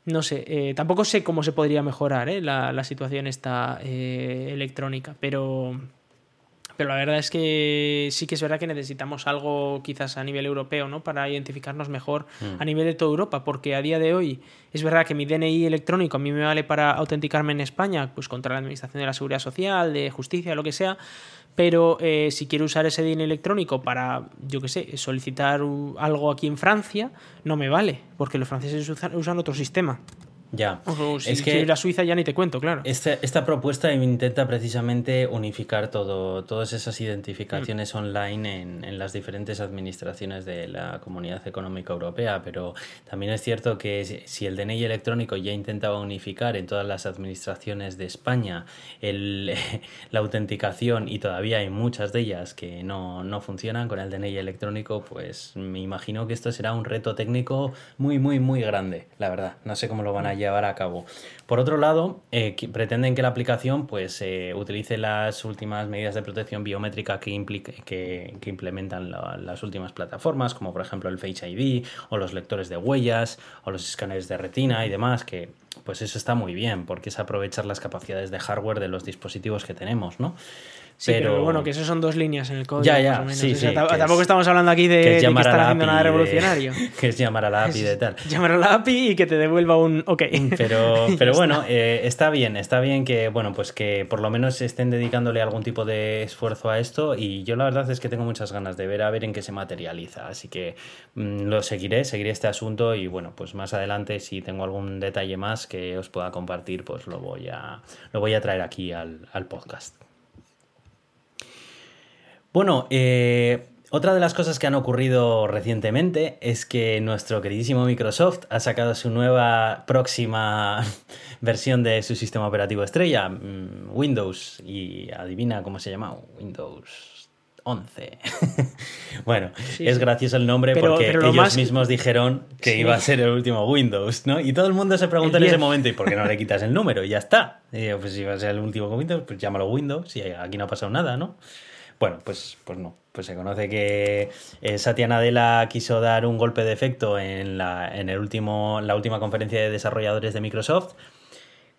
No sé, eh, tampoco sé cómo se podría mejorar eh, la, la, situación esta eh, electrónica, pero, pero la verdad es que sí que es verdad que necesitamos algo quizás a nivel europeo, ¿no? Para identificarnos mejor mm. a nivel de toda Europa, porque a día de hoy es verdad que mi DNI electrónico a mí me vale para autenticarme en España, pues contra la Administración de la Seguridad Social, de Justicia, lo que sea, pero eh, si quiero usar ese DNI electrónico para, yo qué sé, solicitar algo aquí en Francia, no me vale, porque los franceses usan, usan otro sistema. Ya. O si, es que si a Suiza ya ni te cuento, claro. Esta, esta propuesta intenta precisamente unificar todo, todas esas identificaciones mm. online en, en, las diferentes administraciones de la Comunidad Económica Europea, pero también es cierto que si el DNI electrónico ya intentaba unificar en todas las administraciones de España el, [LAUGHS] la autenticación y todavía hay muchas de ellas que no, no funcionan con el DNI electrónico, pues me imagino que esto será un reto técnico muy, muy, muy grande, la verdad. No sé cómo lo van a llevar a cabo. Por otro lado, eh, pretenden que la aplicación pues, eh, utilice las últimas medidas de protección biométrica que, que, que implementan la, las últimas plataformas, como por ejemplo el Face ID o los lectores de huellas o los escáneres de retina y demás, que pues eso está muy bien, porque es aprovechar las capacidades de hardware de los dispositivos que tenemos, ¿no? Sí, pero... pero... bueno, que eso son dos líneas en el código. Ya, ya. Más o menos. Sí, o sea, sí, tampoco es, estamos hablando aquí de que, es de que la haciendo nada revolucionario. De, [LAUGHS] que es llamar a la API de tal. Llamar a la API y que te devuelva un OK. [LAUGHS] Pero, pero bueno, eh, está bien, está bien que, bueno, pues que por lo menos estén dedicándole algún tipo de esfuerzo a esto y yo la verdad es que tengo muchas ganas de ver a ver en qué se materializa. Así que mmm, lo seguiré, seguiré este asunto y bueno, pues más adelante si tengo algún detalle más que os pueda compartir, pues lo voy a, lo voy a traer aquí al, al podcast. Bueno, eh, otra de las cosas que han ocurrido recientemente es que nuestro queridísimo Microsoft ha sacado su nueva próxima [LAUGHS] versión de su sistema operativo estrella, Windows, y adivina cómo se llama, Windows 11. [LAUGHS] bueno, sí, es gracioso el nombre pero, porque pero ellos más... mismos dijeron que sí. iba a ser el último Windows, ¿no? Y todo el mundo se pregunta en ese momento, ¿y por qué no le [LAUGHS] quitas el número? Y ya está. Y yo, pues si va a ser el último Windows, pues llámalo Windows y aquí no ha pasado nada, ¿no? Bueno, pues, pues no. Pues se conoce que eh, Satya Nadella quiso dar un golpe de efecto en, la, en el último, la última conferencia de desarrolladores de Microsoft.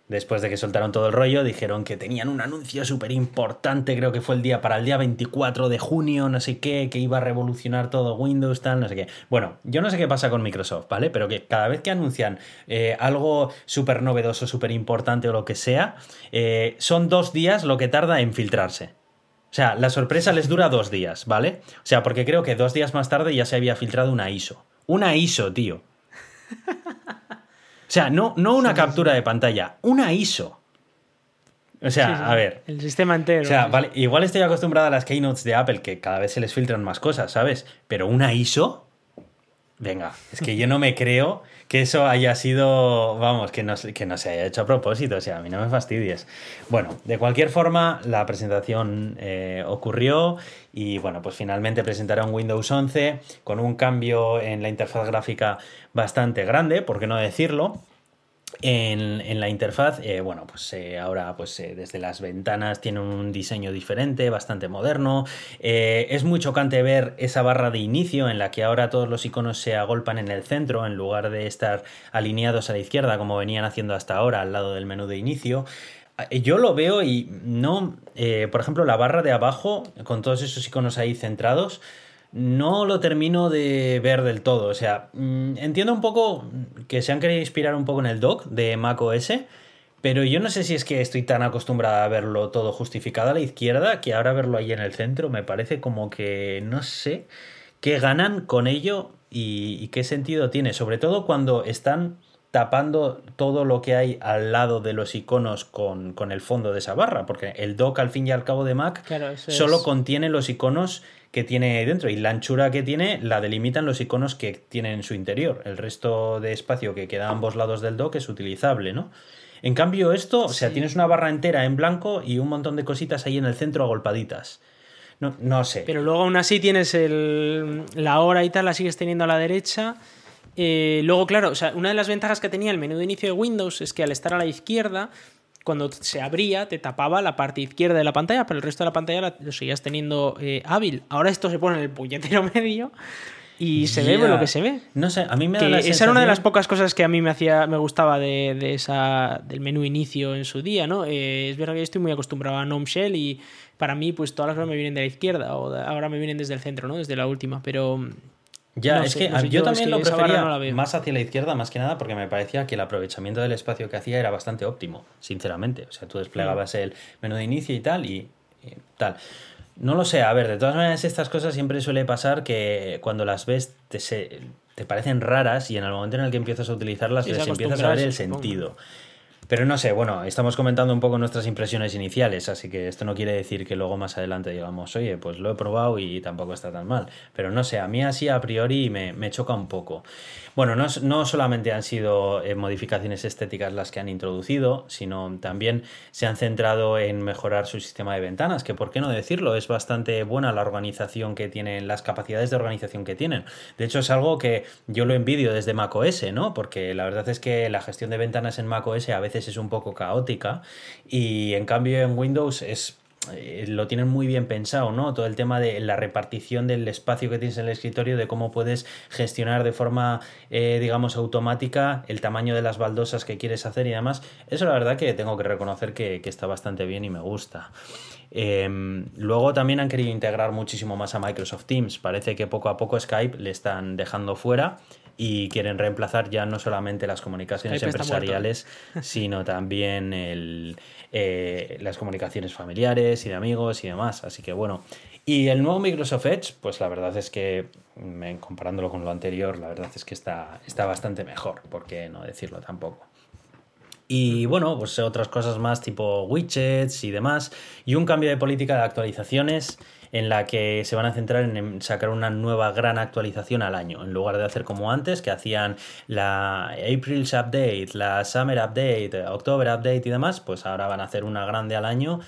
Después de que soltaron todo el rollo, dijeron que tenían un anuncio súper importante, creo que fue el día para el día 24 de junio, no sé qué, que iba a revolucionar todo Windows, tal, no sé qué. Bueno, yo no sé qué pasa con Microsoft, ¿vale? Pero que cada vez que anuncian eh, algo súper novedoso, súper importante o lo que sea, eh, son dos días lo que tarda en filtrarse. O sea, la sorpresa les dura dos días, ¿vale? O sea, porque creo que dos días más tarde ya se había filtrado una ISO. Una ISO, tío. O sea, no, no una sí, captura sí. de pantalla, una ISO. O sea, sí, a ver. El sistema entero. O sea, vale, igual estoy acostumbrada a las keynotes de Apple, que cada vez se les filtran más cosas, ¿sabes? Pero una ISO. Venga, es que yo no me creo que eso haya sido, vamos, que no, que no se haya hecho a propósito, o sea, a mí no me fastidies. Bueno, de cualquier forma, la presentación eh, ocurrió y bueno, pues finalmente presentaron Windows 11 con un cambio en la interfaz gráfica bastante grande, por qué no decirlo. En, en, la interfaz, eh, bueno, pues eh, ahora pues eh, desde las ventanas tiene un diseño diferente, bastante moderno. Es muy chocante ver esa barra de inicio en la que ahora todos los iconos se agolpan en el centro en lugar de estar alineados a la izquierda como venían haciendo hasta ahora al lado del menú de inicio. Yo lo veo y no, por ejemplo, la barra de abajo con todos esos iconos ahí centrados no lo termino de ver del todo. O sea, mm, entiendo un poco que se han querido inspirar un poco en el dock de macOS, pero yo no sé si es que estoy tan acostumbrada a verlo todo justificado a la izquierda que ahora verlo ahí en el centro me parece como que no sé qué ganan con ello y, qué sentido tiene. Sobre todo cuando están tapando todo lo que hay al lado de los iconos con, el fondo de esa barra, porque el dock al fin y al cabo de Mac solo contiene los iconos que tiene dentro y la anchura que tiene la delimitan los iconos que tiene en su interior. El resto de espacio que queda a ambos lados del dock es utilizable, ¿no? En cambio, esto, o sea, tienes una barra entera en blanco y un montón de cositas ahí en el centro agolpaditas. No, no sé. Pero luego aún así tienes el, la hora y tal, la sigues teniendo a la derecha. Eh, luego, claro, o sea, una de las ventajas que tenía el menú de inicio de Windows es que al estar a la izquierda, cuando se abría, te tapaba la parte izquierda de la pantalla, pero el resto de la pantalla lo seguías teniendo eh, hábil. Ahora esto se pone en el puñetero [LAUGHS] medio y se ve lo que se ve. No sé, a mí me da la Esa era una de las pocas cosas que a mí me hacía me gustaba de, esa del menú inicio en su día, ¿no? Eh, es verdad que yo estoy muy acostumbrado a Gnome Shell y para mí pues todas las cosas me vienen de la izquierda o ahora me vienen desde el centro, ¿no? Desde la última, pero ya, es que yo, también lo prefería más hacia la izquierda, más que nada, porque me parecía que el aprovechamiento del espacio que hacía era bastante óptimo, sinceramente. O sea, tú desplegabas mm. el menú de inicio y tal, y tal. No lo sé, a ver, de todas maneras estas cosas siempre suele pasar que cuando las ves te, se, te parecen raras y en el momento en el que empiezas a utilizarlas les empiezas a ver el sentido. Pero no sé, bueno, estamos comentando un poco nuestras impresiones iniciales, así que esto no quiere decir que luego más adelante digamos, oye, pues lo he probado y tampoco está tan mal. Pero no sé, a mí así a priori me, me choca un poco. Bueno, no, no solamente han sido eh, modificaciones estéticas las que han introducido, sino también se han centrado en mejorar su sistema de ventanas, que por qué no decirlo, es bastante buena la organización que tienen, las capacidades de organización que tienen. De hecho, es algo que yo lo envidio desde macOS, ¿no? Porque la verdad es que la gestión de ventanas en macOS a veces es un poco caótica y en cambio en Windows es eh, lo tienen muy bien pensado, ¿no? Todo el tema de la repartición del espacio que tienes en el escritorio, de cómo puedes gestionar de forma, eh, digamos, automática el tamaño de las baldosas que quieres hacer y demás. Eso la verdad que tengo que reconocer que, está bastante bien y me gusta. Em, luego también han querido integrar muchísimo más a Microsoft Teams. Parece que poco a poco Skype le están dejando fuera y quieren reemplazar ya no solamente las comunicaciones empresariales, sino también el, eh, las comunicaciones familiares y de amigos y demás. Así que bueno. Y el nuevo Microsoft Edge, pues la verdad es que, comparándolo con lo anterior, la verdad es que está, está bastante mejor, por qué no decirlo tampoco. Y bueno, pues otras cosas más tipo widgets y demás. Y un cambio de política de actualizaciones en la que se van a centrar en sacar una nueva gran actualización al año, en lugar de hacer como antes, que hacían la April's Update, la Summer Update, October Update y demás, pues ahora van a hacer una grande al año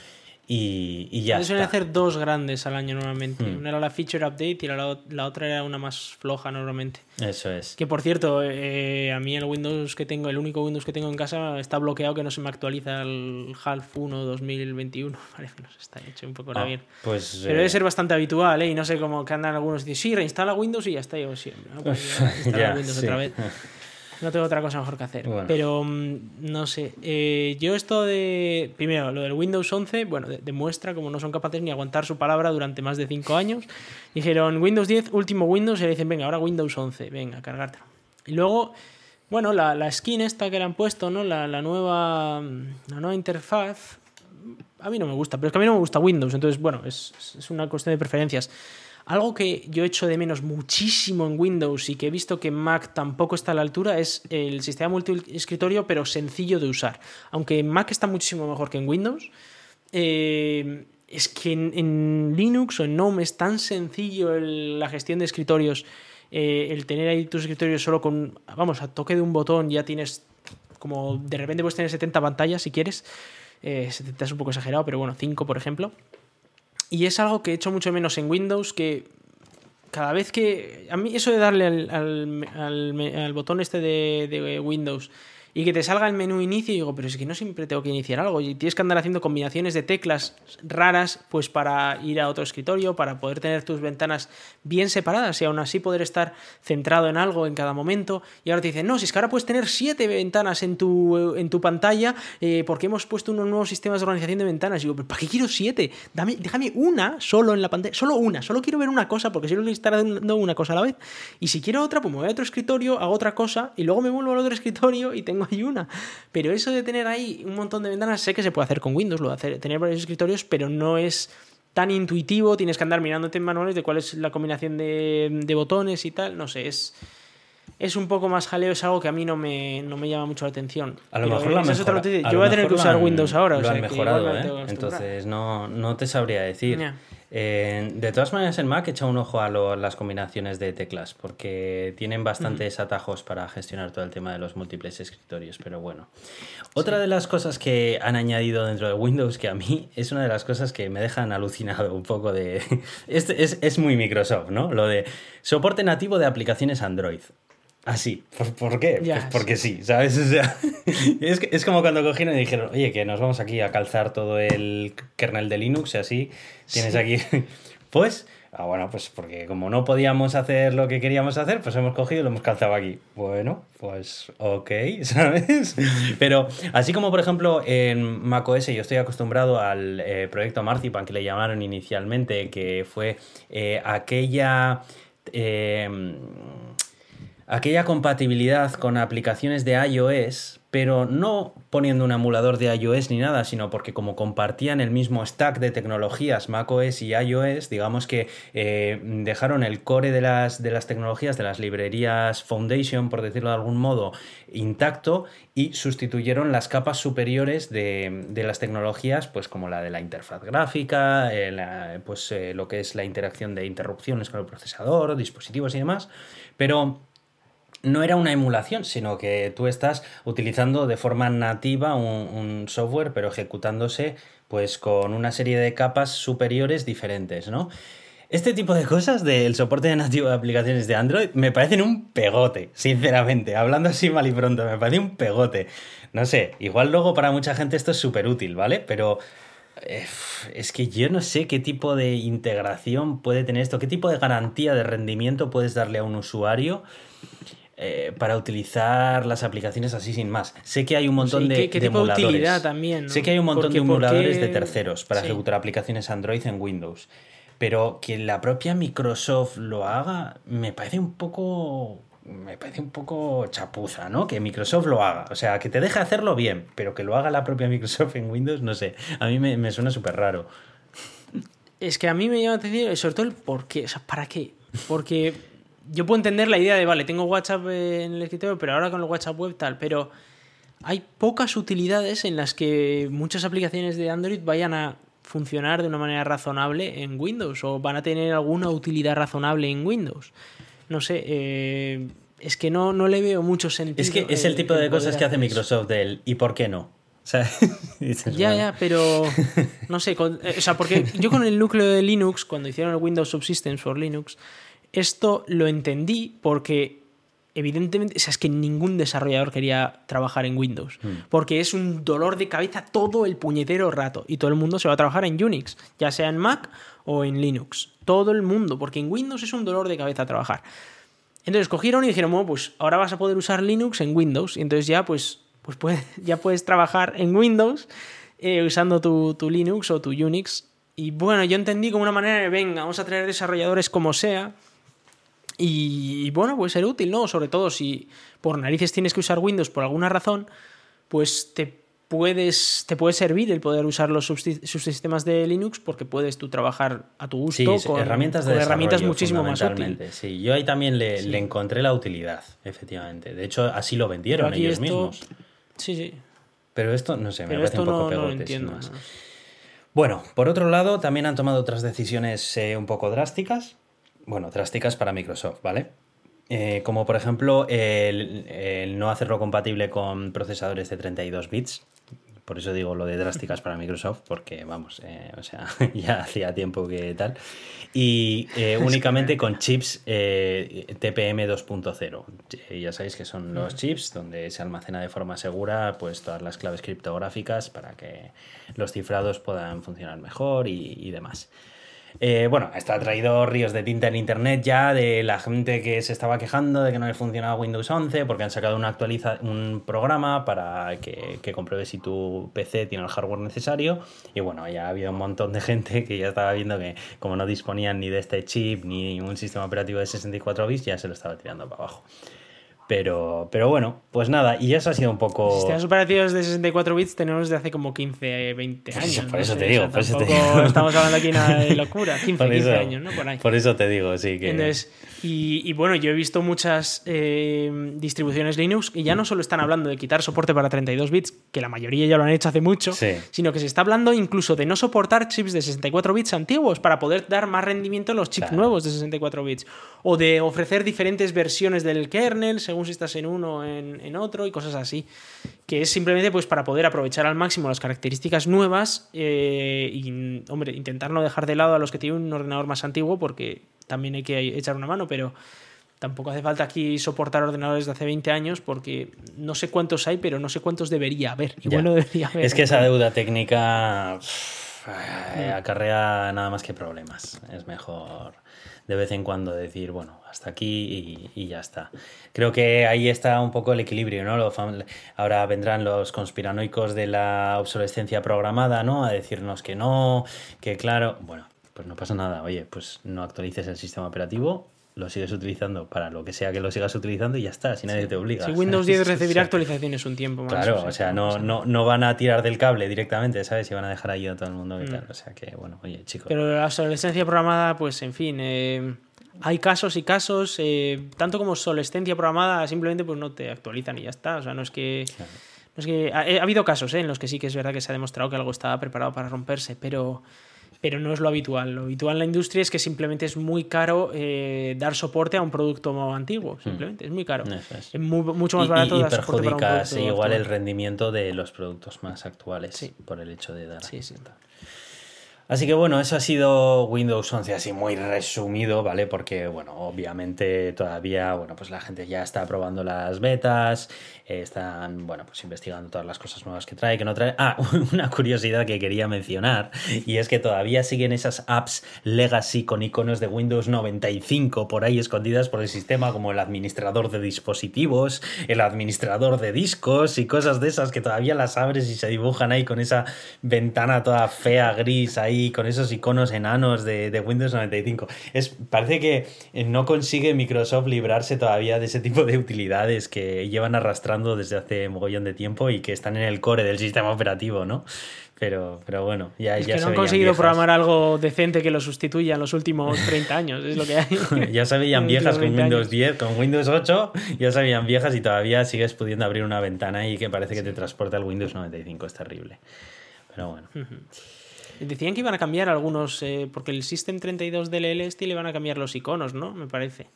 y, y ya. Suelen hacer dos grandes al año normalmente. Hmm. Una era la Feature Update y la, otra era una más floja normalmente. Eso es. Que por cierto, eh, a mí el Windows que tengo, el único Windows que tengo en casa está bloqueado que no se me actualiza el Half 1 2021. Parece que nos está hecho un poco ah, bien. Pues, Pero debe eh, ser bastante habitual, ¿eh? Y no sé cómo que andan algunos dicen, sí, reinstala Windows y ya está. yo siempre. ¿no? Pues [LAUGHS] Windows otra vez. [LAUGHS] No tengo otra cosa mejor que hacer. Pero mm, no sé. Eh, yo esto de. Primero, lo del Windows 11, bueno, demuestra como no son capaces ni aguantar su palabra durante más de 5 años. Dijeron Windows 10, último Windows, y le dicen, venga, ahora Windows 11, venga, cargártelo. Y luego, bueno, la, skin esta que le han puesto, ¿no? La, nueva, la nueva interfaz. A mí no me gusta, pero es que a mí no me gusta Windows, entonces, bueno, es, es una cuestión de preferencias. Algo que yo echo de menos muchísimo en Windows y que he visto que Mac tampoco está a la altura es el sistema multi-escritorio, pero sencillo de usar. Aunque Mac está muchísimo mejor que en Windows, eh, es que en, Linux o en GNOME es tan sencillo la gestión de escritorios, eh, el tener ahí tus escritorios solo con, vamos, a toque de un botón ya tienes como de repente puedes tener 70 pantallas si quieres. 70 eh, es un poco exagerado, pero bueno, 5 por ejemplo. Y es algo que he hecho mucho menos en Windows, que cada vez que... A mí eso de darle al, botón este de, Windows y que te salga el menú inicio y digo, pero es que no siempre tengo que iniciar algo y tienes que andar haciendo combinaciones de teclas raras pues para ir a otro escritorio, para poder tener tus ventanas bien separadas y aún así poder estar centrado en algo en cada momento. Y ahora te dicen, no, si es que ahora puedes tener siete ventanas en tu, en tu pantalla eh, porque hemos puesto unos nuevos sistemas de organización de ventanas y digo, ¿para qué quiero siete? Dame, déjame una solo en la pantalla, solo una, solo quiero ver una cosa porque si no estar dando una cosa a la vez. Y si quiero otra, pues me voy a otro escritorio, hago otra cosa y luego me vuelvo al otro escritorio y tengo hay una. Pero eso de tener ahí un montón de ventanas, sé que se puede hacer con Windows, lo de hacer, tener varios escritorios, pero no es tan intuitivo, tienes que andar mirándote en manuales de cuál es la combinación de, botones y tal, no sé, es es un poco más jaleo, es algo que a mí no me, no me llama mucho la atención. A lo mejor la Yo voy a tener que usar Windows ahora. Lo han mejorado, ¿eh? Entonces no, no te sabría decir. Eh, de todas maneras, en Mac echa un ojo a las combinaciones de teclas, porque tienen bastantes atajos para gestionar todo el tema de los múltiples escritorios, pero bueno. Otra de las cosas que han añadido dentro de Windows, que a mí es una de las cosas que me dejan alucinado un poco de... [LAUGHS] Es, es muy Microsoft, ¿no? Lo de soporte nativo de aplicaciones Android. Así, ¿por, qué? pues porque sí, ¿sabes? [LAUGHS] O sea, es, es como cuando cogieron y dijeron, oye, que nos vamos aquí a calzar todo el kernel de Linux y así tienes aquí. [LAUGHS] Pues, ah, bueno, pues porque como no podíamos hacer lo que queríamos hacer, pues hemos cogido y lo hemos calzado aquí. Bueno, pues ok, [LAUGHS] ¿sabes? Pero así como por ejemplo en macOS yo estoy acostumbrado al eh, proyecto Marzipan que le llamaron inicialmente, que fue eh, aquella... Eh, aquella compatibilidad con aplicaciones de iOS, pero no poniendo un emulador de iOS ni nada, sino porque como compartían el mismo stack de tecnologías macOS y iOS, digamos que eh, dejaron el core de las, de las tecnologías, de las librerías Foundation, por decirlo de algún modo, intacto y sustituyeron las capas superiores de, las tecnologías, pues como la de la interfaz gráfica, eh, pues eh, lo que es la interacción de interrupciones con el procesador, dispositivos y demás, pero no era una emulación, sino que tú estás utilizando de forma nativa un, software, pero ejecutándose pues con una serie de capas superiores diferentes, ¿no? Este tipo de cosas del soporte de nativo de aplicaciones de Android me parecen un pegote, sinceramente. Hablando así mal y pronto, me parece un pegote. No sé, igual luego para mucha gente esto es súper útil, ¿vale? Pero eh, es que yo no sé qué tipo de integración puede tener esto, qué tipo de garantía de rendimiento puedes darle a un usuario eh, para utilizar las aplicaciones así sin más. Sé que hay un montón de, ¿qué, tipo De utilidad también, Sé que hay un montón de emuladores de terceros para ejecutar aplicaciones Android en Windows. Pero que la propia Microsoft lo haga me parece un poco me parece un poco chapuza, ¿no? Que Microsoft lo haga. O sea, que te deje hacerlo bien, pero que lo haga la propia Microsoft en Windows, no sé. A mí me, me suena súper raro. Es que a mí me llama la atención, sobre todo el por qué. O sea, ¿para qué? Porque yo puedo entender la idea de, vale, tengo WhatsApp en el escritorio, pero ahora con el WhatsApp web tal, pero hay pocas utilidades en las que muchas aplicaciones de Android vayan a funcionar de una manera razonable en Windows o van a tener alguna utilidad razonable en Windows. No sé, eh, es que no, no le veo mucho sentido. Es que es el, tipo de cosas que hace Microsoft del ¿y por qué no? O sea, [LAUGHS] ya, ya, pero no sé, eh, o sea, porque yo con el núcleo de Linux, cuando hicieron el Windows Subsystems for Linux, esto lo entendí porque evidentemente, o sea, es que ningún desarrollador quería trabajar en Windows, hmm. porque es un dolor de cabeza todo el puñetero rato y todo el mundo se va a trabajar en Unix, ya sea en Mac o en Linux, todo el mundo, porque en Windows es un dolor de cabeza trabajar. Entonces cogieron y dijeron, bueno, pues ahora vas a poder usar Linux en Windows y entonces ya pues, pues puedes, [LAUGHS] ya puedes trabajar en Windows eh, usando tu, tu Linux o tu Unix. Y bueno, yo entendí como una manera de, venga, vamos a traer desarrolladores como sea, y, bueno, puede ser útil, ¿no? Sobre todo si por narices tienes que usar Windows por alguna razón, pues te puedes te puede servir el poder usar los subsistemas de Linux porque puedes tú trabajar a tu gusto con herramientas de herramientas muchísimo más útiles. Sí, yo ahí también le, encontré la utilidad, efectivamente. De hecho, así lo vendieron ellos mismos. Sí, sí. Pero esto, no sé, me parece un poco no, entiendo, Bueno, por otro lado, también han tomado otras decisiones eh, un poco drásticas bueno, drásticas para Microsoft, ¿vale? Eh, como por ejemplo el, no hacerlo compatible con procesadores de 32 bits, por eso digo lo de drásticas para Microsoft, porque vamos, eh, o sea, [LAUGHS] ya hacía tiempo que tal. Y eh, únicamente con chips TPM 2.0. Ya sabéis que son los chips donde se almacena de forma segura pues todas las claves criptográficas para que los cifrados puedan funcionar mejor y demás. Eh, bueno, está traído ríos de tinta en internet ya de la gente que se estaba quejando de que no le funcionaba Windows 11 porque han sacado una actualiza un programa para que, que compruebe si tu PC tiene el hardware necesario. Y bueno, ya había un montón de gente que ya estaba viendo que como no disponían ni de este chip ni un sistema operativo de 64 bits, ya se lo estaba tirando para abajo. Pero, pero bueno, pues nada, y eso ha sido un poco. Sistemas operativos de 64 bits tenemos de hace como 15, 20 años. Por eso, te digo, por eso te digo. Estamos hablando aquí de [LAUGHS] locura, 15, 15 años, ¿no? Por ahí. Por eso te digo, sí que. Entonces, y, bueno, yo he visto muchas eh, distribuciones Linux que ya no solo están hablando de quitar soporte para 32 bits, que la mayoría ya lo han hecho hace mucho, sino que se está hablando incluso de no soportar chips de 64 bits antiguos para poder dar más rendimiento en los chips nuevos de 64 bits. O de ofrecer diferentes versiones del kernel según si estás en uno en, en otro y cosas así. Que es simplemente pues para poder aprovechar al máximo las características nuevas eh, y, hombre, intentar no dejar de lado a los que tienen un ordenador más antiguo porque también hay que echar una mano, pero tampoco hace falta aquí soportar ordenadores de hace 20 años porque no sé cuántos hay, pero no sé cuántos debería haber. Igual no debería haber. Es que esa deuda técnica acarrea nada más que problemas. Es mejor de vez en cuando decir, bueno, hasta aquí y, ya está. Creo que ahí está un poco el equilibrio, ¿no? ahora vendrán los conspiranoicos de la obsolescencia programada, ¿no? A decirnos que no, que claro, bueno, pues no pasa nada. Oye, pues no actualices el sistema operativo, lo sigues utilizando para lo que sea que lo sigas utilizando y ya está, si nadie te obliga. Si Windows [LAUGHS] 10 recibirá actualizaciones un tiempo más. Claro, o sea, no, no, no van a tirar del cable directamente, ¿sabes? Y van a dejar ahí a todo el mundo y mm. tal. O sea que, bueno, oye, chicos. Pero la obsolescencia programada, pues en fin, eh, hay casos y casos, eh, tanto como obsolescencia programada, simplemente pues no te actualizan y ya está. O sea, no es que... No es que ha, ha, habido casos ¿eh? en los que sí que es verdad que se ha demostrado que algo estaba preparado para romperse, pero pero no es lo habitual. Lo habitual en la industria es que simplemente es muy caro eh, dar soporte a un producto antiguo, hmm. simplemente, es muy caro. es. mucho más barato y, dar soporte para un igual el rendimiento de los productos más actuales por el hecho de dar. Sí, sí. Así que bueno, eso ha sido Windows 11 así muy resumido, ¿vale? Porque bueno, obviamente todavía, bueno, pues la gente ya está probando las betas, eh, están, bueno, pues investigando todas las cosas nuevas que trae, que no trae. Ah, [LAUGHS] una curiosidad que quería mencionar, y es que todavía siguen esas apps legacy con iconos de Windows 95 por ahí escondidas por el sistema, como el administrador de dispositivos, el administrador de discos y cosas de esas que todavía las abres y se dibujan ahí con esa ventana toda fea, gris ahí con esos iconos enanos de, Windows 95. Es, parece que no consigue Microsoft librarse todavía de ese tipo de utilidades que llevan arrastrando desde hace mogollón de tiempo y que están en el core del sistema operativo, ¿no? Pero, pero bueno, ya, es ya que no han conseguido programar algo decente que lo sustituya en los últimos 30 años, es lo que hay. [LAUGHS] ya se veían [LAUGHS] viejas con Windows 10, con Windows 8, ya se veían viejas y todavía sigues pudiendo abrir una ventana y que parece que te transporta al Windows 95, es terrible. Pero bueno. Decían que iban a cambiar algunos, eh, porque el System 32 del LST le van a cambiar los iconos, ¿no? Me parece.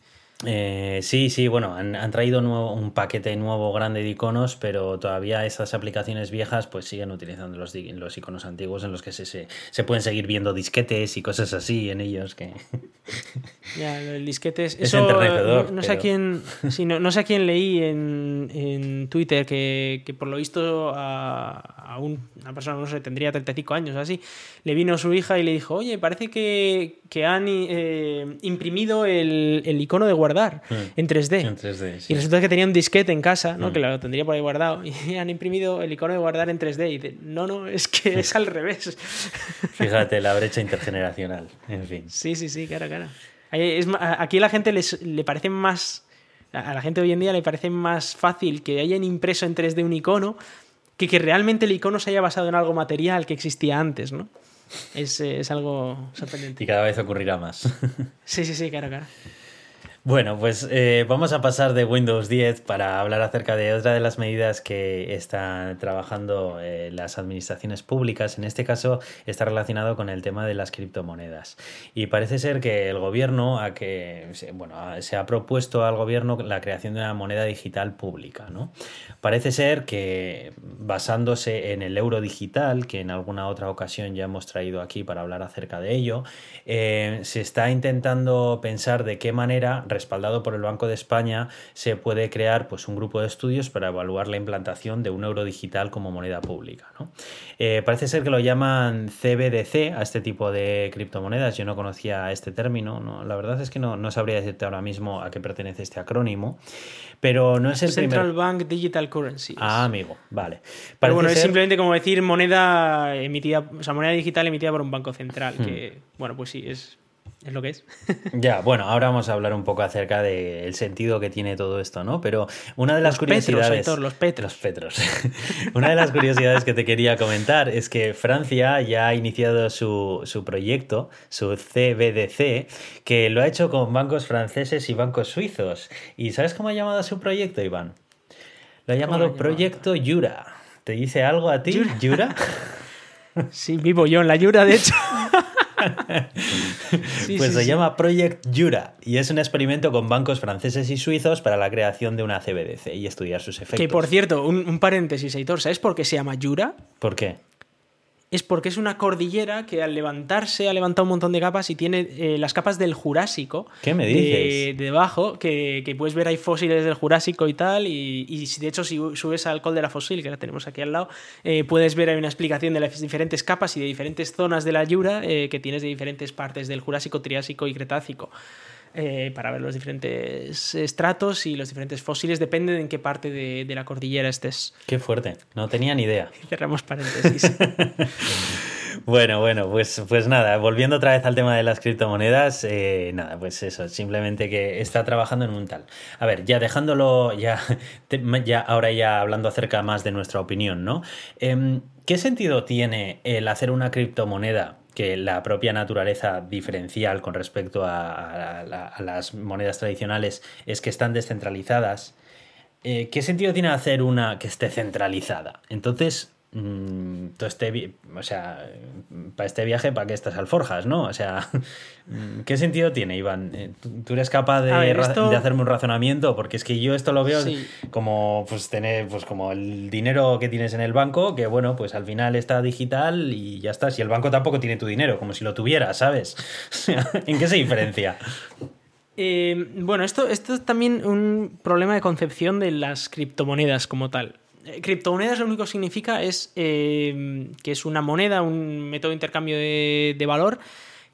Eh, sí, sí, bueno, han, traído un paquete nuevo grande de iconos, pero todavía esas aplicaciones viejas pues siguen utilizando los, los iconos antiguos en los que se, se, pueden seguir viendo disquetes y cosas así en ellos que... [LAUGHS] Ya, el disquetes... Eso, no, sé a quién, [LAUGHS] no, sé a quién leí en, en Twitter que, que, por lo visto a, a una persona, no sé, tendría 35 años así, le vino su hija y le dijo, oye, parece que, que han eh, imprimido el, el icono de guardar mm. en 3D. Y resulta que tenía un disquete en casa, ¿no? Mm. que lo tendría por ahí guardado, y [LAUGHS] han imprimido el icono de guardar en 3D. Y dice, no, no, es que es al revés. [LAUGHS] Fíjate, la brecha intergeneracional, en fin. Sí, sí, sí, claro, claro. aquí a la gente les, le parece más... A la gente hoy en día le parece más fácil que hayan impreso en 3D un icono que que realmente el icono se haya basado en algo material que existía antes, ¿no? Es, es algo sorprendente. Y cada vez ocurrirá más. Sí, sí, sí, claro, claro. Bueno, pues eh, vamos a pasar de Windows 10 para hablar acerca de otra de las medidas que están trabajando eh, las administraciones públicas. En este caso está relacionado con el tema de las criptomonedas. Y parece ser que el gobierno a que, bueno, se ha propuesto al gobierno la creación de una moneda digital pública. ¿no? Parece ser que basándose en el euro digital, que en alguna otra ocasión ya hemos traído aquí para hablar acerca de ello, eh, se está intentando pensar de qué manera respaldado por el Banco de España, se puede crear pues, un grupo de estudios para evaluar la implantación de un euro digital como moneda pública. Eh, parece ser que lo llaman CBDC a este tipo de criptomonedas. Yo no conocía este término. ¿no? La verdad es que no, no sabría decirte ahora mismo a qué pertenece este acrónimo. Pero no es el Central Bank Digital Currency. Ah, amigo, vale. Pero bueno, es simplemente como decir moneda emitida, o sea, moneda digital emitida por un banco central, que, hmm. bueno, pues sí, es es lo que es. ya, bueno, ahora vamos a hablar un poco acerca del sentido que tiene todo esto, ¿no? Pero una de las curiosidades. los petros. Los petros. [LAUGHS] una de las curiosidades que te quería comentar es que Francia ya ha iniciado su, su, proyecto, su CBDC, que lo ha hecho con bancos franceses y bancos suizos. ¿Y sabes cómo ha llamado su proyecto, Iván? Lo ha llamado Proyecto Yura. ¿Te dice algo a ti, Yura? ¿Yura? [LAUGHS] sí, vivo yo en la Yura, de hecho. [LAUGHS] pues se llama Project Jura y es un experimento con bancos franceses y suizos para la creación de una CBDC y estudiar sus efectos. Que por cierto, un, un paréntesis, Aitor, ¿sabes por qué se llama Jura? ¿Por qué? Es porque es una cordillera que al levantarse ha levantado un montón de capas y tiene eh, las capas del Jurásico. ¿Qué me dices? De, debajo, que, puedes ver hay fósiles del Jurásico y tal. Y, y, de hecho, si subes al la Fósil, que la tenemos aquí al lado, eh, puedes ver hay una explicación de las diferentes capas y de diferentes zonas de la Yura eh, que tienes de diferentes partes del Jurásico, Triásico y Cretácico. Eh, para ver los diferentes estratos y los diferentes fósiles, depende de en qué parte de, la cordillera estés. Qué fuerte, no tenía ni idea. Cerramos paréntesis. [LAUGHS] [LAUGHS] Bueno, bueno, pues, pues nada, volviendo otra vez al tema de las criptomonedas, eh, nada, pues eso, simplemente que está trabajando en un tal. A ver, ya dejándolo, ya, [LAUGHS] ya ahora ya hablando acerca más de nuestra opinión, ¿no? Em, ¿Qué sentido tiene el hacer una criptomoneda que la propia naturaleza diferencial con respecto a, las monedas tradicionales es que están descentralizadas, eh, ¿qué sentido tiene hacer una que esté centralizada? Entonces, Mm, todo este, o sea, para este viaje, ¿para qué estas alforjas, no? O sea, [LAUGHS] ¿qué sentido tiene, Iván? Eh, ¿Tú eres capaz de, hacerme un razonamiento? Porque es que yo esto lo veo como, pues, tener, pues, como el dinero que tienes en el banco, que bueno, pues al final está digital y ya está. Si el banco tampoco tiene tu dinero, como si lo tuviera, ¿sabes? [LAUGHS] ¿En qué se diferencia? Eh, bueno, esto, esto es también un problema de concepción de las criptomonedas como tal. Eh, criptomonedas lo único que significa es eh, que es una moneda, un método de intercambio de, valor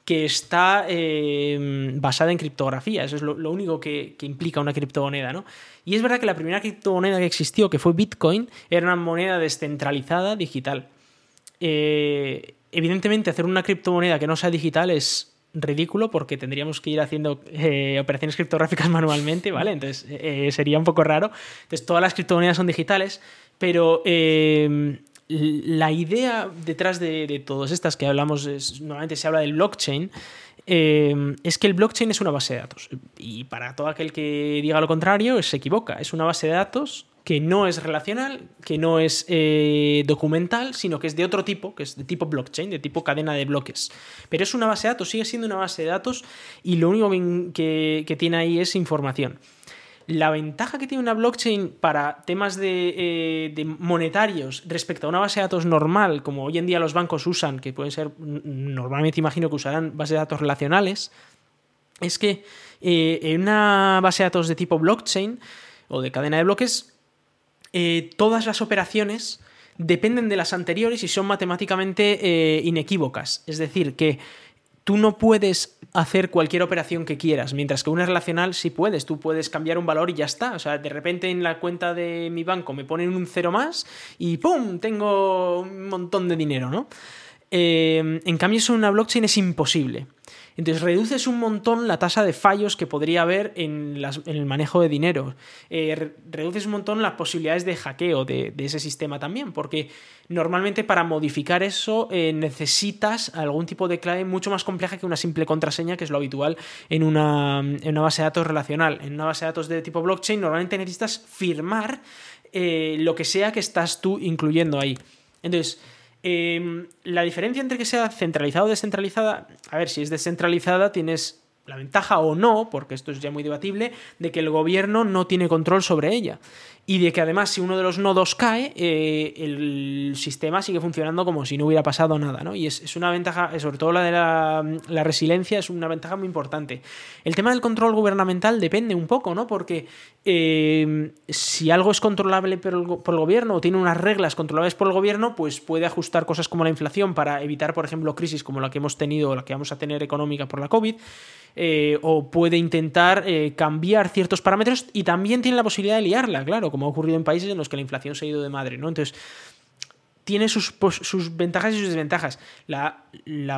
que está eh, basada en criptografía. Eso es lo, único que, implica una criptomoneda, ¿no? Y es verdad que la primera criptomoneda que existió, que fue Bitcoin, era una moneda descentralizada digital. evidentemente, hacer una criptomoneda que no sea digital es ridículo porque tendríamos que ir haciendo operaciones criptográficas [LAUGHS] manualmente, ¿vale? Entonces sería un poco raro. Entonces todas las criptomonedas son digitales pero em, la idea detrás de, todas estas que hablamos, normalmente se habla del blockchain, em, es que el blockchain es una base de datos. Y para todo aquel que diga lo contrario, se equivoca. Es una base de datos que no es relacional, que no es eh, documental, sino que es de otro tipo, que es de tipo blockchain, de tipo cadena de bloques. Pero es una base de datos, sigue siendo una base de datos y lo único que tiene ahí es información. La ventaja que tiene una blockchain para temas eh, de, monetarios respecto a una base de datos normal, como hoy en día los bancos usan, que pueden ser, normalmente imagino que usarán bases de datos relacionales, es que eh, en una base de datos de tipo blockchain o de cadena de bloques, eh, todas las operaciones dependen de las anteriores y son matemáticamente inequívocas. Es decir, que tú no puedes hacer cualquier operación que quieras, mientras que una relacional sí puedes, tú puedes cambiar un valor y ya está. O sea, de repente en la cuenta de mi banco me ponen un cero más y ¡pum! Tengo un montón de dinero, ¿no? eh, en cambio, eso en una blockchain es imposible. Entonces reduces un montón la tasa de fallos que podría haber en, el manejo de dinero. Eh, reduces un montón las posibilidades de hackeo de, ese sistema también, porque normalmente para modificar eso eh, necesitas algún tipo de clave mucho más compleja que una simple contraseña, que es lo habitual en una, en una base de datos relacional. En una base de datos de tipo blockchain normalmente necesitas firmar eh, lo que sea que estás tú incluyendo ahí. Entonces, Em, la diferencia entre que sea centralizada o descentralizada, a ver, si es descentralizada tienes la ventaja o no, porque esto es ya muy debatible, de que el gobierno no tiene control sobre ella y de que además si uno de los nodos cae, eh, el sistema sigue funcionando como si no hubiera pasado nada, ¿no? Y es, una ventaja, sobre todo la de la, resiliencia, es una ventaja muy importante. El tema del control gubernamental depende un poco, ¿no? Porque eh, si algo es controlable por el, por el, gobierno o tiene unas reglas controlables por el gobierno, pues puede ajustar cosas como la inflación para evitar, por ejemplo, crisis como la que hemos tenido o la que vamos a tener económica por la COVID. Eh, o puede intentar eh, cambiar ciertos parámetros y también tiene la posibilidad de liarla, claro, como ha ocurrido en países en los que la inflación se ha ido de madre, ¿no? Entonces, tiene sus, sus ventajas y sus desventajas. La,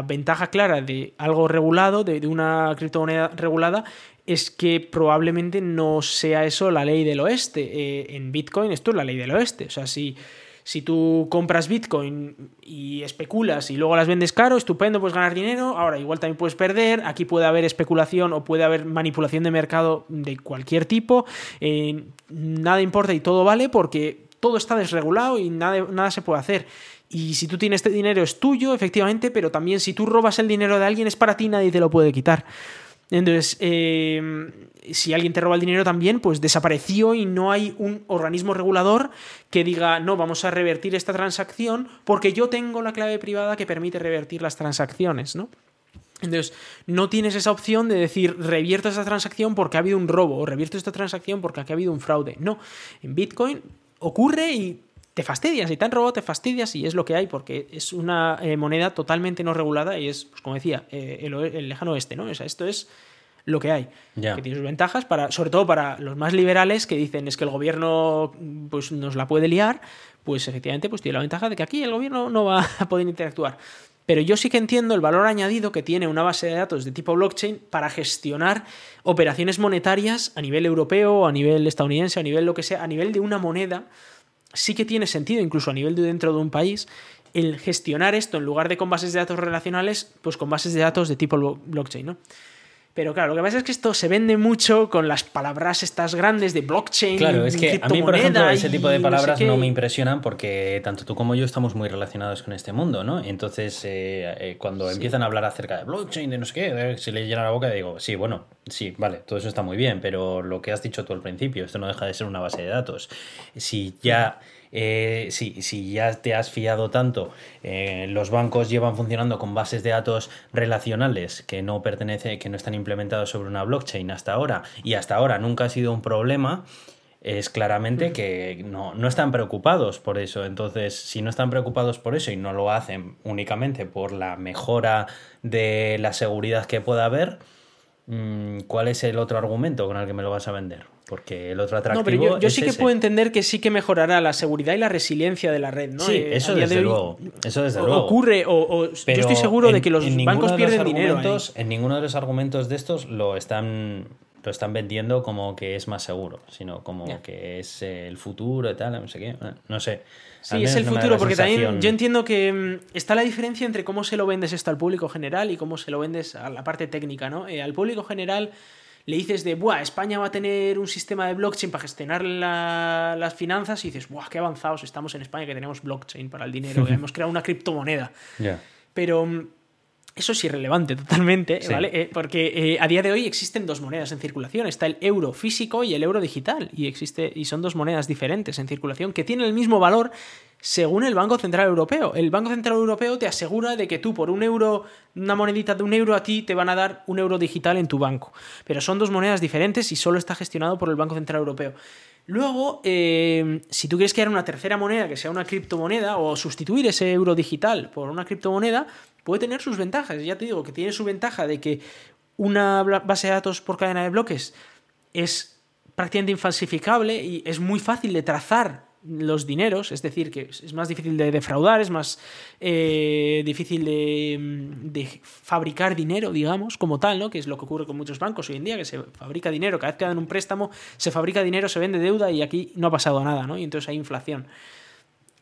ventaja clara de algo regulado, de, una criptomoneda regulada, es que probablemente no sea eso la ley del oeste. Eh, en Bitcoin esto es la ley del oeste. O sea, si si tú compras Bitcoin y especulas y luego las vendes caro, estupendo, puedes ganar dinero. Ahora, igual también puedes perder. Aquí puede haber especulación o puede haber manipulación de mercado de cualquier tipo. Eh, nada importa y todo vale porque todo está desregulado y nada, nada se puede hacer. Y si tú tienes este dinero es tuyo, efectivamente, pero también si tú robas el dinero de alguien es para ti, nadie te lo puede quitar. Entonces, eh, si alguien te roba el dinero también, pues desapareció y no hay un organismo regulador que diga, no, vamos a revertir esta transacción porque yo tengo la clave privada que permite revertir las transacciones, ¿no? Entonces, no tienes esa opción de decir, revierto esta transacción porque ha habido un robo o revierto esta transacción porque aquí ha habido un fraude. No, en Bitcoin ocurre y te fastidias. Si te han robado, te fastidias y es lo que hay porque es una eh, moneda totalmente no regulada y es, pues como decía, eh, el, lejano oeste, ¿no? O sea, esto es lo que hay. Que tiene sus ventajas, para, sobre todo para los más liberales que dicen es que el gobierno pues, nos la puede liar, pues efectivamente pues, tiene la ventaja de que aquí el gobierno no va [LAUGHS] a poder interactuar. Pero yo sí que entiendo el valor añadido que tiene una base de datos de tipo blockchain para gestionar operaciones monetarias a nivel europeo, a nivel estadounidense, a nivel lo que sea, a nivel de una moneda. Sí que tiene sentido, incluso a nivel de dentro de un país, el gestionar esto en lugar de con bases de datos relacionales, pues con bases de datos de tipo blockchain, ¿no? Pero claro, lo que pasa es que esto se vende mucho con las palabras estas grandes de blockchain. Claro, es que a mí, por ejemplo, ese tipo de palabras no, me impresionan porque tanto tú como yo estamos muy relacionados con este mundo, ¿no? Entonces, eh, eh, cuando empiezan a hablar acerca de blockchain, de no sé qué, eh, se le llena la boca y digo, sí, bueno, sí, vale, todo eso está muy bien, pero lo que has dicho tú al principio, esto no deja de ser una base de datos. Si ya eh, si, ya te has fiado tanto, eh, los bancos llevan funcionando con bases de datos relacionales que no pertenece, que no están implementados sobre una blockchain hasta ahora, y hasta ahora nunca ha sido un problema, es claramente que no, no, están preocupados por eso. Entonces, si no están preocupados por eso y no lo hacen únicamente por la mejora de la seguridad que pueda haber, mm, ¿cuál es el otro argumento con el que me lo vas a vender? Porque el otro atractivo. No, pero yo, sí que puedo entender que sí que mejorará la seguridad y la resiliencia de la red, ¿no? Sí, eh, eso desde, luego, eso desde luego. Ocurre, o, yo estoy seguro de que los bancos pierden dinero. En ninguno de los argumentos de estos lo están lo están vendiendo como que es más seguro, sino como que es el futuro y tal, no sé qué, no sé. Sí, es el futuro, porque también yo entiendo que mm, está la diferencia entre cómo se lo vendes esto al público general y cómo se lo vendes a la parte técnica, ¿no? Eh, al público general le dices de, Buah, España va a tener un sistema de blockchain para gestionar las finanzas y dices, Buah, qué avanzados estamos en España que tenemos blockchain para el dinero, [LAUGHS] hemos creado una criptomoneda. Pero mm, eso es irrelevante totalmente, ¿vale? Eh, porque eh, a día de hoy existen dos monedas en circulación. Está el euro físico y el euro digital. Y, existe, y son dos monedas diferentes en circulación que tienen el mismo valor según el Banco Central Europeo. El Banco Central Europeo te asegura de que tú por un euro, una monedita de un euro a ti, te van a dar un euro digital en tu banco. Pero son dos monedas diferentes y solo está gestionado por el Banco Central Europeo. Luego, eh, si tú quieres crear una tercera moneda que sea una criptomoneda o sustituir ese euro digital por una criptomoneda, puede tener sus ventajas. Ya te digo que tiene su ventaja de que una base de datos por cadena de bloques es prácticamente infalsificable y es muy fácil de trazar los dineros, es decir, que es más difícil de defraudar, es más eh, difícil de, fabricar dinero, digamos, como tal, ¿no? Que es lo que ocurre con muchos bancos hoy en día, que se fabrica dinero, cada vez que dan un préstamo, se fabrica dinero, se vende deuda y aquí no ha pasado nada, ¿no? Y entonces hay inflación.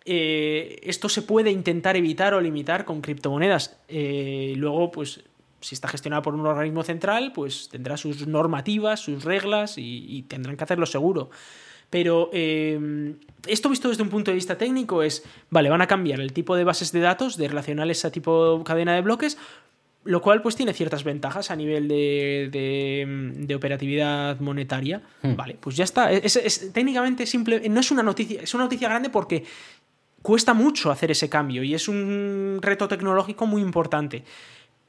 Eh, esto se puede intentar evitar o limitar con criptomonedas. Eh, luego, pues, si está gestionado por un organismo central, pues tendrá sus normativas, sus reglas y, y tendrán que hacerlo seguro. Pero em, esto visto desde un punto de vista técnico es, vale, van a cambiar el tipo de bases de datos de relacionales a tipo cadena de bloques, lo cual pues tiene ciertas ventajas a nivel de, operatividad monetaria. Hmm. Vale, pues ya está. Es, técnicamente simple, no es una noticia, es una noticia grande porque cuesta mucho hacer ese cambio y es un reto tecnológico muy importante.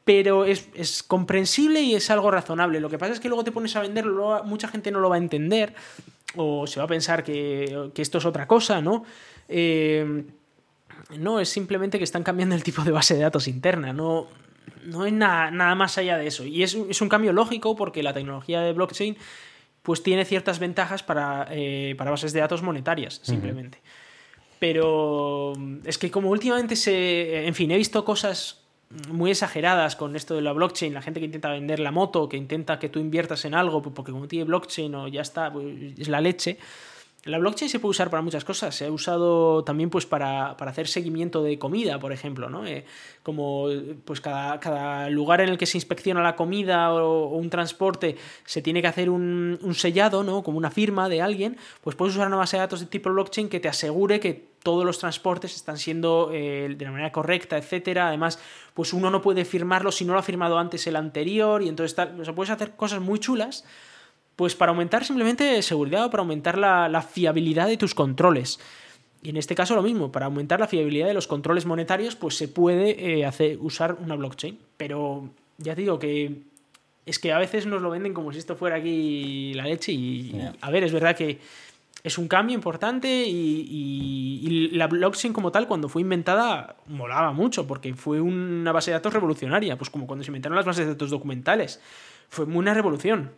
Pero es, comprensible y es algo razonable. Lo que pasa es que luego te pones a venderlo, mucha gente no lo va a entender o se va a pensar que, esto es otra cosa, ¿no? Eh, no, es simplemente que están cambiando el tipo de base de datos interna, no, no es nada, nada más allá de eso. Y es, un cambio lógico porque la tecnología de blockchain pues tiene ciertas ventajas para, eh, bases de datos monetarias, simplemente. Pero es que como últimamente se... En fin, he visto cosas muy exageradas con esto de la blockchain, la gente que intenta vender la moto, que intenta que tú inviertas en algo, pues porque como tiene blockchain o ya está, pues es la leche. La blockchain se puede usar para muchas cosas. Se ha usado también pues, para, hacer seguimiento de comida, por ejemplo. ¿no? Eh, como pues, cada, lugar en el que se inspecciona la comida o, un transporte se tiene que hacer un, un, sellado, ¿no? como una firma de alguien, pues puedes usar una base de datos de tipo blockchain que te asegure que todos los transportes están siendo eh, de la manera correcta, etcétera. Además, pues uno no puede firmarlo si no lo ha firmado antes el anterior y entonces tal. O sea, puedes hacer cosas muy chulas pues para aumentar simplemente seguridad o para aumentar la, fiabilidad de tus controles. Y en este caso lo mismo, para aumentar la fiabilidad de los controles monetarios, pues se puede eh, hacer, usar una blockchain. Pero ya te digo que es que a veces nos lo venden como si esto fuera aquí la leche y, a ver, es verdad que es un cambio importante y, y, la blockchain como tal cuando fue inventada molaba mucho porque fue una base de datos revolucionaria, pues como cuando se inventaron las bases de datos documentales. Fue una revolución.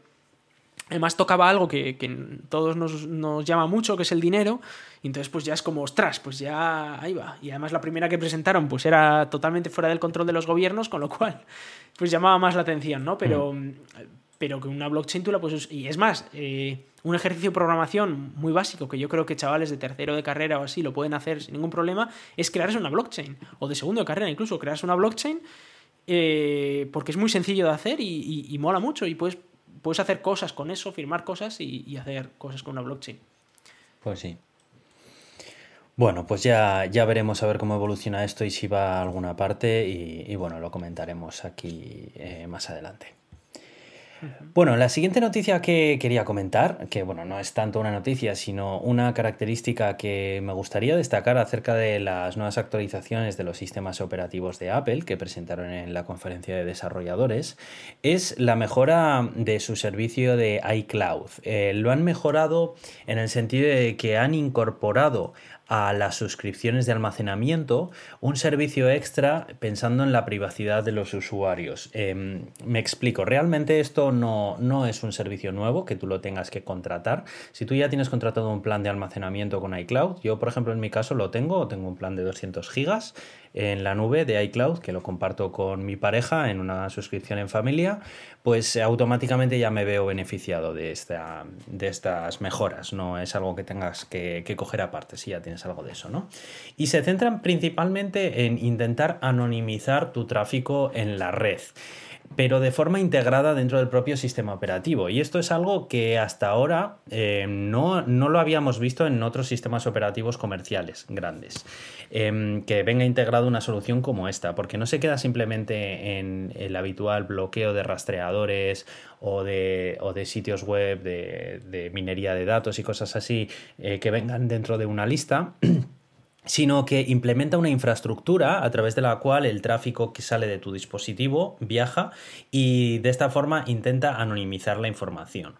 Además tocaba algo que, que todos nos, nos, llama mucho, que es el dinero, y entonces pues ya es como, ostras, pues ya ahí va. Y además la primera que presentaron pues era totalmente fuera del control de los gobiernos, con lo cual pues llamaba más la atención, ¿no? Pero, mm. pero que una blockchain tú la puedes... Y es más, eh, un ejercicio de programación muy básico, que yo creo que chavales de tercero de carrera o así lo pueden hacer sin ningún problema, es crearse una blockchain, o de segundo de carrera incluso, crearse una blockchain, eh, porque es muy sencillo de hacer y, mola mucho y puedes puedes hacer cosas con eso, firmar cosas y, hacer cosas con una blockchain. Pues sí. Bueno, pues ya, ya veremos a ver cómo evoluciona esto y si va a alguna parte y, bueno, lo comentaremos aquí eh, más adelante. Bueno, la siguiente noticia que quería comentar, que bueno, no es tanto una noticia, sino una característica que me gustaría destacar acerca de las nuevas actualizaciones de los sistemas operativos de Apple que presentaron en la conferencia de desarrolladores, es la mejora de su servicio de iCloud. Eh, lo han mejorado en el sentido de que han incorporado a las suscripciones de almacenamiento un servicio extra pensando en la privacidad de los usuarios. Em, me explico, realmente esto no, no, es un servicio nuevo que tú lo tengas que contratar. Si tú ya tienes contratado un plan de almacenamiento con iCloud, yo por ejemplo en mi caso lo tengo, tengo un plan de 200 gigas en la nube de iCloud, que lo comparto con mi pareja en una suscripción en familia, pues automáticamente ya me veo beneficiado de, esta, de estas mejoras. No es algo que tengas que, que coger aparte, si ya tienes algo de eso, ¿no? Y se centran principalmente en intentar anonimizar tu tráfico en la red pero de forma integrada dentro del propio sistema operativo. Y esto es algo que hasta ahora eh, no, lo habíamos visto en otros sistemas operativos comerciales grandes. Em, que venga integrado una solución como esta, porque no se queda simplemente en el habitual bloqueo de rastreadores o de, sitios web de, minería de datos y cosas así eh, que vengan dentro de una lista. [CLEARS THROAT] sino que implementa una infraestructura a través de la cual el tráfico que sale de tu dispositivo viaja y de esta forma intenta anonimizar la información.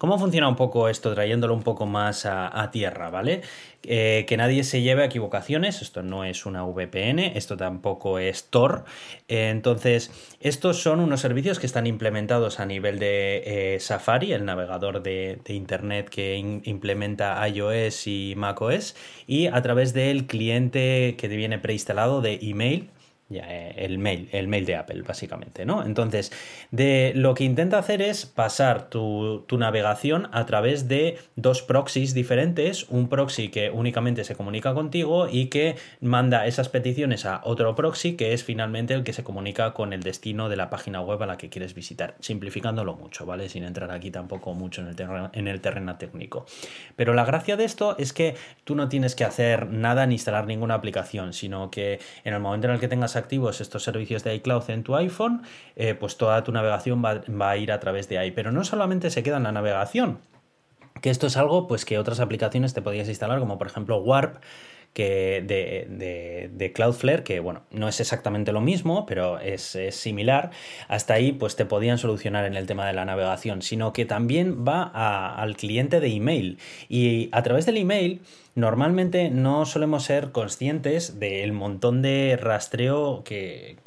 ¿Cómo funciona un poco esto, trayéndolo un poco más a, tierra, ¿vale? Eh, que nadie se lleve a equivocaciones, esto no es una VPN, esto tampoco es Tor. entonces, estos son unos servicios que están implementados a nivel de eh, Safari, el navegador de, Internet que implementa iOS y macOS, y a través del cliente que te viene preinstalado de email eh, el mail, el mail de Apple, básicamente, ¿no? Entonces, de, lo que intenta hacer es pasar tu, navegación a través de dos proxies diferentes, un proxy que únicamente se comunica contigo y que manda esas peticiones a otro proxy que es finalmente el que se comunica con el destino de la página web a la que quieres visitar, simplificándolo mucho, ¿vale? Sin entrar aquí tampoco mucho en el, terreno, en el terreno técnico. Pero la gracia de esto es que tú no tienes que hacer nada ni instalar ninguna aplicación, sino que en el momento en el que tengas activos estos servicios de iCloud en tu iPhone, eh, pues toda tu navegación va, a ir a través de ahí. Pero no solamente se queda en la navegación, que esto es algo pues que otras aplicaciones te podías instalar, como por ejemplo Warp, que de, de, Cloudflare, que bueno, no es exactamente lo mismo, pero es, similar. Hasta ahí, pues te podían solucionar en el tema de la navegación, sino que también va al cliente de email. Y a través del email normalmente no solemos ser conscientes del montón de rastreo que,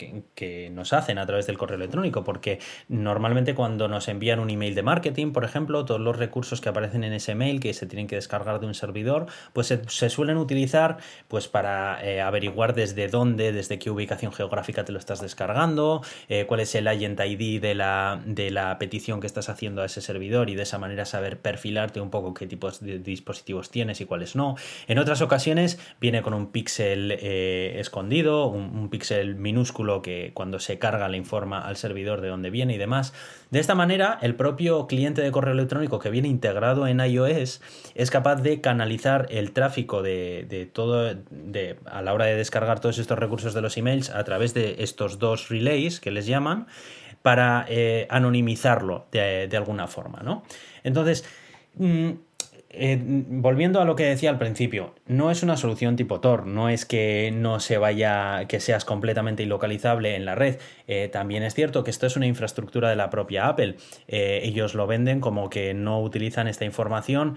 nos hacen a través del correo electrónico, porque normalmente cuando nos envían un email de marketing, por ejemplo, todos los recursos que aparecen en ese mail que se tienen que descargar de un servidor, pues se, suelen utilizar pues para eh, averiguar desde dónde, desde qué ubicación geográfica te lo estás descargando, eh, cuál es el agent ID de la, de la petición que estás haciendo a ese servidor y de esa manera saber perfilarte un poco qué tipos de dispositivos tienes y cuáles no. En otras ocasiones viene con un píxel eh, escondido, un, píxel minúsculo que cuando se carga le informa al servidor de dónde viene y demás. De esta manera, el propio cliente de correo electrónico que viene integrado en iOS es capaz de canalizar el tráfico de, todo a la hora de descargar todos estos recursos de los emails a través de estos dos relays que les llaman para eh, anonimizarlo de, alguna forma, ¿no? Entonces, mm, eh, volviendo a lo que decía al principio, no es una solución tipo Tor, no es que no se vaya, que seas completamente ilocalizable en la red. Eh, también es cierto que esto es una infraestructura de la propia Apple. Eh, ellos lo venden como que no utilizan esta información.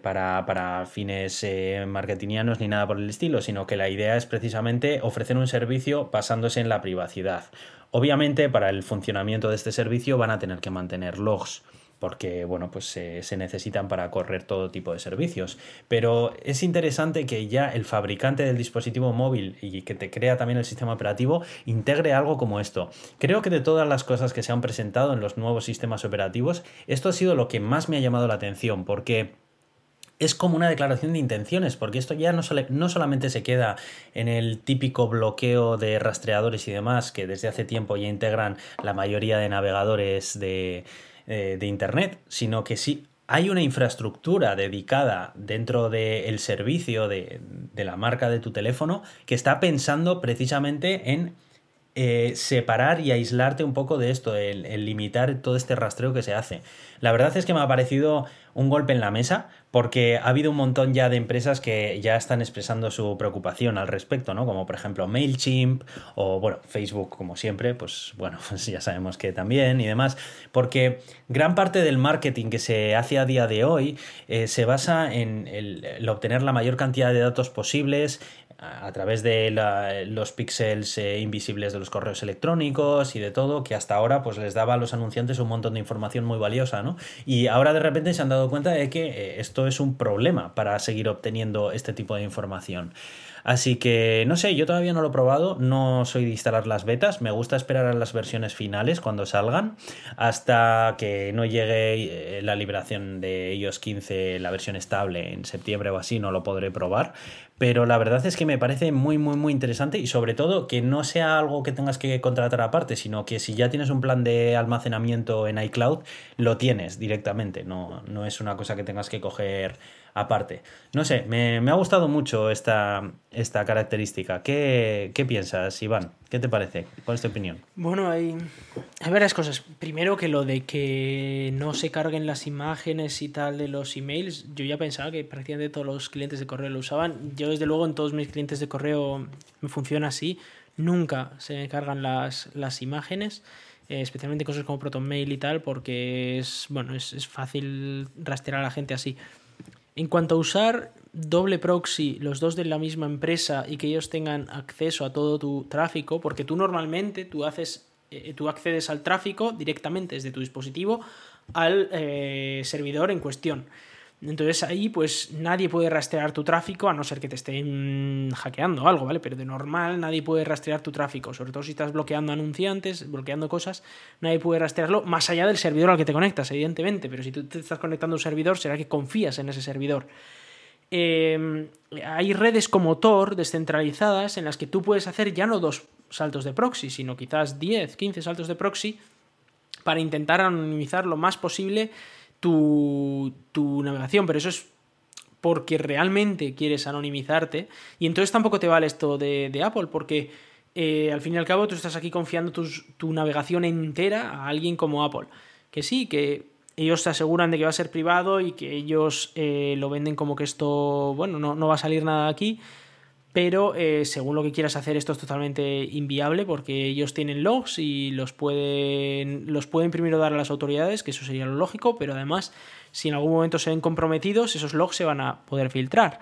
Para, para, fines marketingianos ni nada por el estilo, sino que la idea es precisamente ofrecer un servicio basándose en la privacidad. Obviamente, para el funcionamiento de este servicio van a tener que mantener logs porque bueno, pues se, necesitan para correr todo tipo de servicios. Pero es interesante que ya el fabricante del dispositivo móvil y que te crea también el sistema operativo integre algo como esto. Creo que de todas las cosas que se han presentado en los nuevos sistemas operativos, esto ha sido lo que más me ha llamado la atención, porque es como una declaración de intenciones, porque esto ya no, no, solamente se queda en el típico bloqueo de rastreadores y demás, que desde hace tiempo ya integran la mayoría de navegadores de, eh, de Internet, sino que sí hay una infraestructura dedicada dentro del servicio de, la marca de tu teléfono que está pensando precisamente en eh, separar y aislarte un poco de esto, el, limitar todo este rastreo que se hace. La verdad es que me ha parecido un golpe en la mesa porque ha habido un montón ya de empresas que ya están expresando su preocupación al respecto, ¿no? Como por ejemplo MailChimp o, bueno, Facebook como siempre, pues bueno, [LAUGHS] pues ya sabemos que también y demás, porque gran parte del marketing que se hace a día de hoy eh, se basa en el, obtener la mayor cantidad de datos posibles, a través de los píxeles eh, invisibles de los correos electrónicos y de todo, que hasta ahora pues les daba a los anunciantes un montón de información muy valiosa, ¿no? Y ahora de repente se han dado cuenta de que eh, esto es un problema para seguir obteniendo este tipo de información. Así que no sé, yo todavía no lo he probado, no soy de instalar las betas, me gusta esperar a las versiones finales cuando salgan, hasta que no llegue eh, la liberación de iOS 15, la versión estable en septiembre o así, no lo podré probar. Pero la verdad es que me parece muy, muy, muy interesante y sobre todo que no sea algo que tengas que contratar aparte, sino que si ya tienes un plan de almacenamiento en iCloud, lo tienes directamente, no, no es una cosa que tengas que coger aparte. No sé, me, ha gustado mucho esta, esta característica. ¿Qué, piensas, Iván? ¿Qué te parece? ¿Cuál es tu opinión? Bueno, hay, hay varias cosas. Primero que lo de que no se carguen las imágenes y tal de los emails, yo ya pensaba que prácticamente todos los clientes de correo lo usaban. Yo desde luego en todos mis clientes de correo me funciona así nunca se cargan las, las imágenes. Eh, especialmente cosas como ProtonMail y tal, porque es, bueno, es, fácil rastrear a la gente así. En cuanto a usar doble proxy, los dos de la misma empresa y que ellos tengan acceso a todo tu tráfico, porque tú normalmente tú haces, eh, tú accedes al tráfico directamente desde tu dispositivo al eh, servidor en cuestión. Entonces ahí pues nadie puede rastrear tu tráfico a no ser que te estén hackeando o algo, ¿vale? Pero de normal nadie puede rastrear tu tráfico, sobre todo si estás bloqueando anunciantes, bloqueando cosas, nadie puede rastrearlo más allá del servidor al que te conectas, evidentemente, pero si tú te estás conectando a un servidor será que confías en ese servidor. Em, hay redes como Tor descentralizadas en las que tú puedes hacer ya no dos saltos de proxy, sino quizás 10, 15 saltos de proxy para intentar anonimizar lo más posible tu, navegación, pero eso es porque realmente quieres anonimizarte y entonces tampoco te vale esto de, Apple porque eh, al fin y al cabo tú estás aquí confiando tu navegación entera a alguien como Apple. Que sí, que ellos te aseguran de que va a ser privado y que ellos eh, lo venden como que esto, bueno, no, no va a salir nada de aquí, pero eh, según lo que quieras hacer esto es totalmente inviable porque ellos tienen logs y los pueden, los pueden primero dar a las autoridades, que eso sería lo lógico, pero además si en algún momento se ven comprometidos, esos logs se van a poder filtrar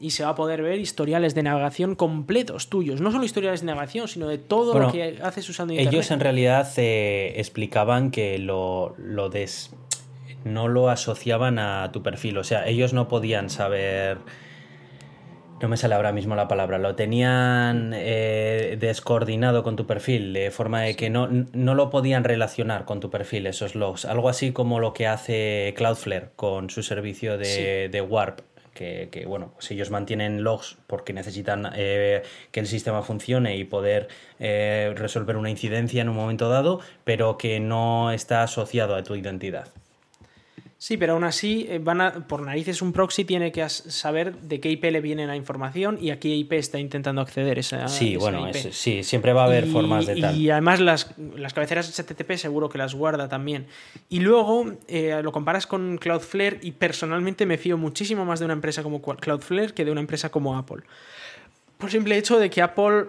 y se va a poder ver historiales de navegación completos tuyos. No solo historiales de navegación, sino de todo lo que haces usando Internet. Ellos en realidad eh, explicaban que lo, lo des... no lo asociaban a tu perfil. O sea, ellos no podían saber no me sale ahora mismo la palabra, lo tenían eh, descoordinado con tu perfil, de forma de que no, no, lo podían relacionar con tu perfil esos logs. Algo así como lo que hace Cloudflare con su servicio de, Warp. Que, bueno, pues ellos mantienen logs porque necesitan eh, que el sistema funcione y poder eh, resolver una incidencia en un momento dado, pero que no está asociado a tu identidad. Sí, pero aún así, eh, van a, por narices un proxy tiene que saber de qué IP le viene la información y a qué IP está intentando acceder esa Sí, bueno, sí, siempre va a haber formas de tal. Y además las, las, cabeceras HTTP seguro que las guarda también. Y luego eh, lo comparas con Cloudflare y personalmente me fío muchísimo más de una empresa como Cloudflare que de una empresa como Apple. Por simple hecho de que Apple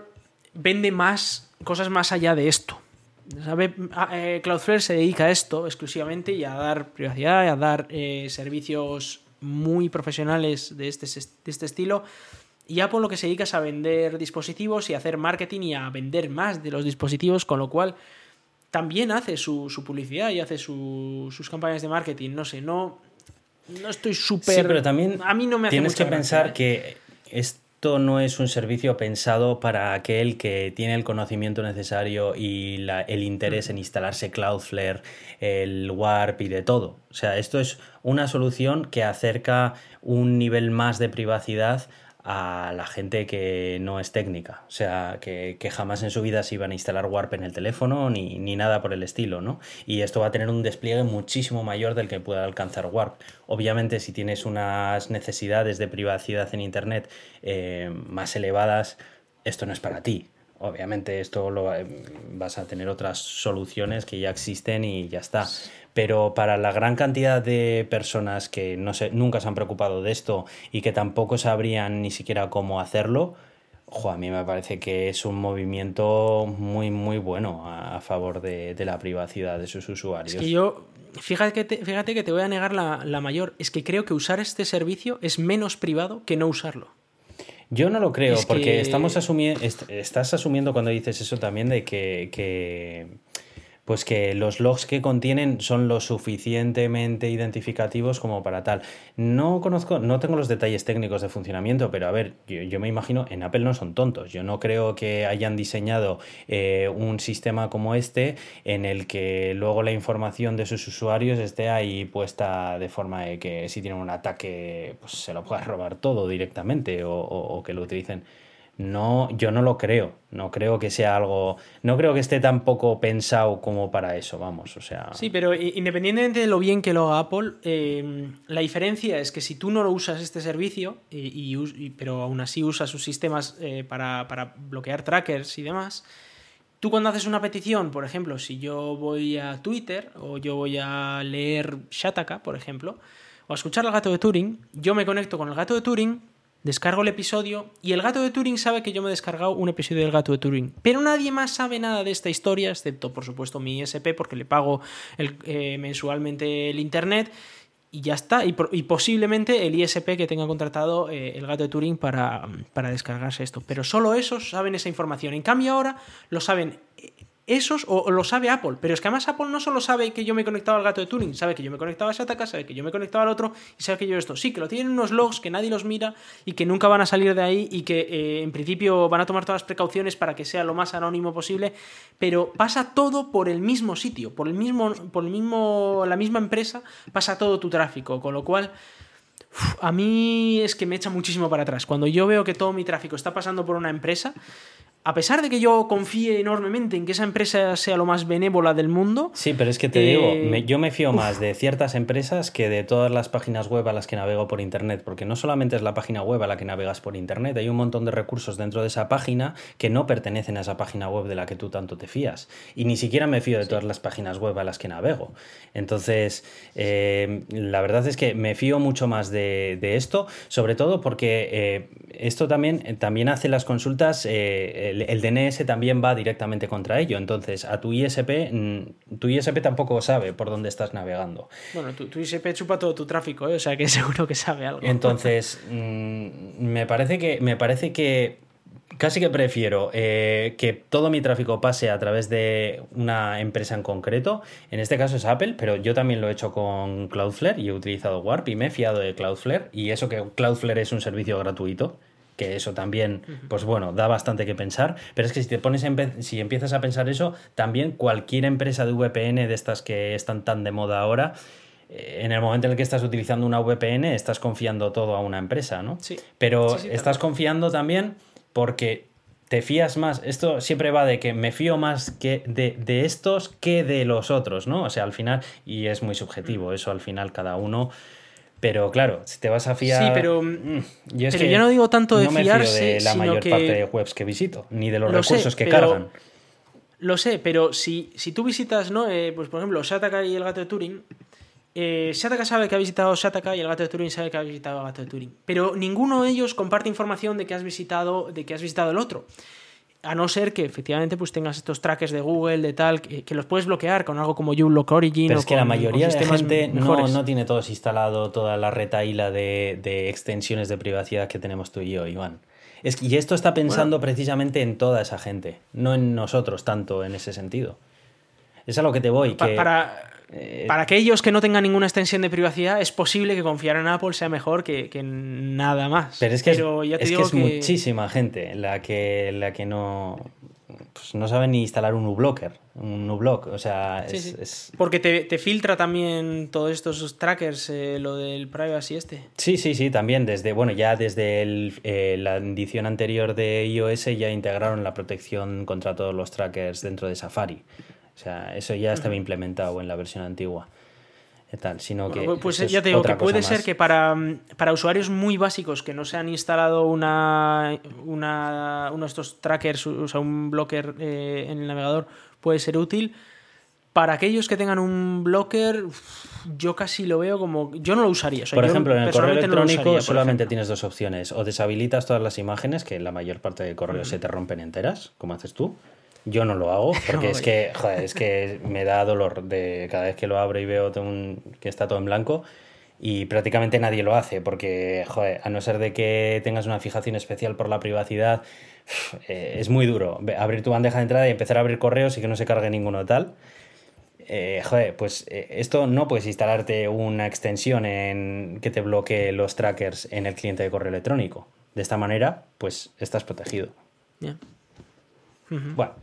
vende más cosas más allá de esto. ¿Sabe? Ah, eh, Cloudflare se dedica a esto exclusivamente y a dar privacidad y a dar eh, servicios muy profesionales de este, de este estilo. Y Apple lo que se dedica es a vender dispositivos y a hacer marketing y a vender más de los dispositivos, con lo cual también hace su, publicidad y hace sus campañas de marketing. No sé, no, no estoy súper... Sí, pero también a mí no me hace tienes que pensar ¿eh? que es esto no es un servicio pensado para aquel que tiene el conocimiento necesario y el interés en instalarse Cloudflare, el Warp y de todo. O sea, esto es una solución que acerca un nivel más de privacidad a la gente que no es técnica, o sea, que, jamás en su vida se iban a instalar Warp en el teléfono ni, nada por el estilo, ¿no? Y esto va a tener un despliegue muchísimo mayor del que pueda alcanzar Warp. Obviamente, si tienes unas necesidades de privacidad en Internet eh, más elevadas, esto no es para ti. Obviamente esto lo eh, vas a tener otras soluciones que ya existen y ya está pero para la gran cantidad de personas que no se, nunca se han preocupado de esto y que tampoco sabrían ni siquiera cómo hacerlo, a mí me parece que es un movimiento muy, muy bueno a, favor de, la privacidad de sus usuarios. Es que yo, fíjate que te, fíjate que te voy a negar la, mayor, es que creo que usar este servicio es menos privado que no usarlo. Yo no lo creo, porque estamos asumiendo, estás asumiendo cuando dices eso también de que pues que los logs que contienen son lo suficientemente identificativos como para tal. No conozco, no tengo los detalles técnicos de funcionamiento, pero a ver, yo, me imagino, en Apple no son tontos. Yo no creo que hayan diseñado eh, un sistema como este en el que luego la información de sus usuarios esté ahí puesta de forma de que si tienen un ataque, pues se lo puedan robar todo directamente o que lo utilicen no, yo no lo creo. No creo que sea algo. No creo que esté tan poco pensado como para eso, vamos. O sea. Sí, pero independientemente de lo bien que lo haga Apple, em, la diferencia es que si tú no lo usas este servicio, y, pero aún así usas sus sistemas eh, para, para bloquear trackers y demás. Tú cuando haces una petición, por ejemplo, si yo voy a Twitter o yo voy a leer Shataka, por ejemplo, o a escuchar al gato de Turing, yo me conecto con el gato de Turing descargo el episodio y el gato de Turing sabe que yo me he descargado un episodio del gato de Turing. Pero nadie más sabe nada de esta historia, excepto por supuesto mi ISP porque le pago eh, mensualmente el internet y ya está. Y, posiblemente el ISP que tenga contratado eh, el gato de Turing para, para descargarse esto. Pero solo esos saben esa información. En cambio ahora lo saben esos o, lo sabe Apple. Pero es que además Apple no solo sabe que yo me he conectado al gato de Turing, sabe que yo me he conectado a Shataka, sabe que yo me he conectado al otro y sabe que yo esto. Sí, que lo tienen unos logs que nadie los mira y que nunca van a salir de ahí y que eh, en principio van a tomar todas las precauciones para que sea lo más anónimo posible, pero pasa todo por el mismo sitio, por el mismo, por el mismo, la misma empresa, pasa todo tu tráfico, con lo cual a mí es que me echa muchísimo para atrás. Cuando yo veo que todo mi tráfico está pasando por una empresa, a pesar de que yo confíe enormemente en que esa empresa sea lo más benévola del mundo. Sí, pero es que te digo, eh, yo me fío más de ciertas empresas que de todas las páginas web a las que navego por internet, porque no solamente es la página web a la que navegas por internet, hay un montón de recursos dentro de esa página que no pertenecen a esa página web de la que tú tanto te fías. Y ni siquiera me fío de todas las páginas web a las que navego. Entonces, eh, la verdad es que me fío mucho más de, esto, sobre todo porque eh, esto también, también hace las consultas el, DNS también va directamente contra ello. Entonces, a tu ISP, mm, tu ISP tampoco sabe por dónde estás navegando. Bueno, tu, ISP chupa todo tu tráfico, ¿eh? o sea que [LAUGHS] seguro que sabe algo. Entonces, mm, me parece que. Me parece que. Casi que prefiero eh, que todo mi tráfico pase a través de una empresa en concreto. En este caso es Apple, pero yo también lo he hecho con Cloudflare y he utilizado Warp y me he fiado de Cloudflare. Y eso que Cloudflare es un servicio gratuito que eso también, pues bueno, da bastante que pensar, pero es que si te pones si empiezas a pensar eso, también cualquier empresa de VPN de estas que están tan de moda ahora, eh, en el momento en el que estás utilizando una VPN, estás confiando todo a una empresa, ¿no? Sí. Pero estás confiando también porque te fías más. Esto siempre va de que me fío más que de, de, estos que de los otros, ¿no? O sea, al final, y es muy subjetivo, eso al final cada uno pero claro, si te vas a fiar. Sí, pero. Mm, yo, yo no digo tanto de no me Fío de la mayor parte de webs que visito, ni de los recursos que cargan. Lo sé, pero si, si tú visitas, ¿no? Eh, pues por ejemplo, Shataka y el gato de Turing. Eh, Shataka sabe que ha visitado Shataka y el gato de Turing sabe que ha visitado el gato de Turing. Pero ninguno de ellos comparte información de que has visitado, de que has visitado el otro a no ser que efectivamente pues tengas estos trackers de Google, de tal, que, los puedes bloquear con algo como uBlock Origin. Pero es que la mayoría de gente no, no, tiene todos instalado toda la retaíla de, de, extensiones de privacidad que tenemos tú y yo, Iván. Es, y esto está pensando precisamente en toda esa gente, no en nosotros tanto en ese sentido. Es a lo que te voy. Que... Para, eh, Para aquellos que no tengan ninguna extensión de privacidad, es posible que confiar en Apple sea mejor que, nada más. Pero es que es, muchísima gente la que, la que no, pues no sabe ni instalar un uBlocker, un uBlock. O sea, es, Porque te, filtra también todos estos trackers, eh, lo del privacy este. Sí, sí, sí, también. Desde, bueno, ya desde eh, la edición anterior de iOS ya integraron la protección contra todos los trackers dentro de Safari. O sea, eso ya estaba implementado en la versión antigua. Tal, sino que pues ya te digo que puede ser que para, para, usuarios muy básicos que no se han instalado una, una uno de estos trackers, o sea, un blocker eh, en el navegador, puede ser útil. Para aquellos que tengan un blocker, yo casi lo veo como. Yo no lo usaría. por ejemplo, en el correo electrónico solamente tienes dos opciones. O deshabilitas todas las imágenes, que la mayor parte del correo se te rompen enteras, como haces tú. Yo no lo hago [LAUGHS] porque es que, joder, es que me da dolor de cada vez que lo abro y veo que está todo en blanco y prácticamente nadie lo hace porque, joder, a no ser de que tengas una fijación especial por la privacidad, eh, es muy duro abrir tu bandeja de entrada y empezar a abrir correos y que no se cargue ninguno tal. Eh, joder, pues eh, esto no puedes instalarte una extensión en que te bloquee los trackers en el cliente de correo electrónico. De esta manera, pues estás protegido. Bueno.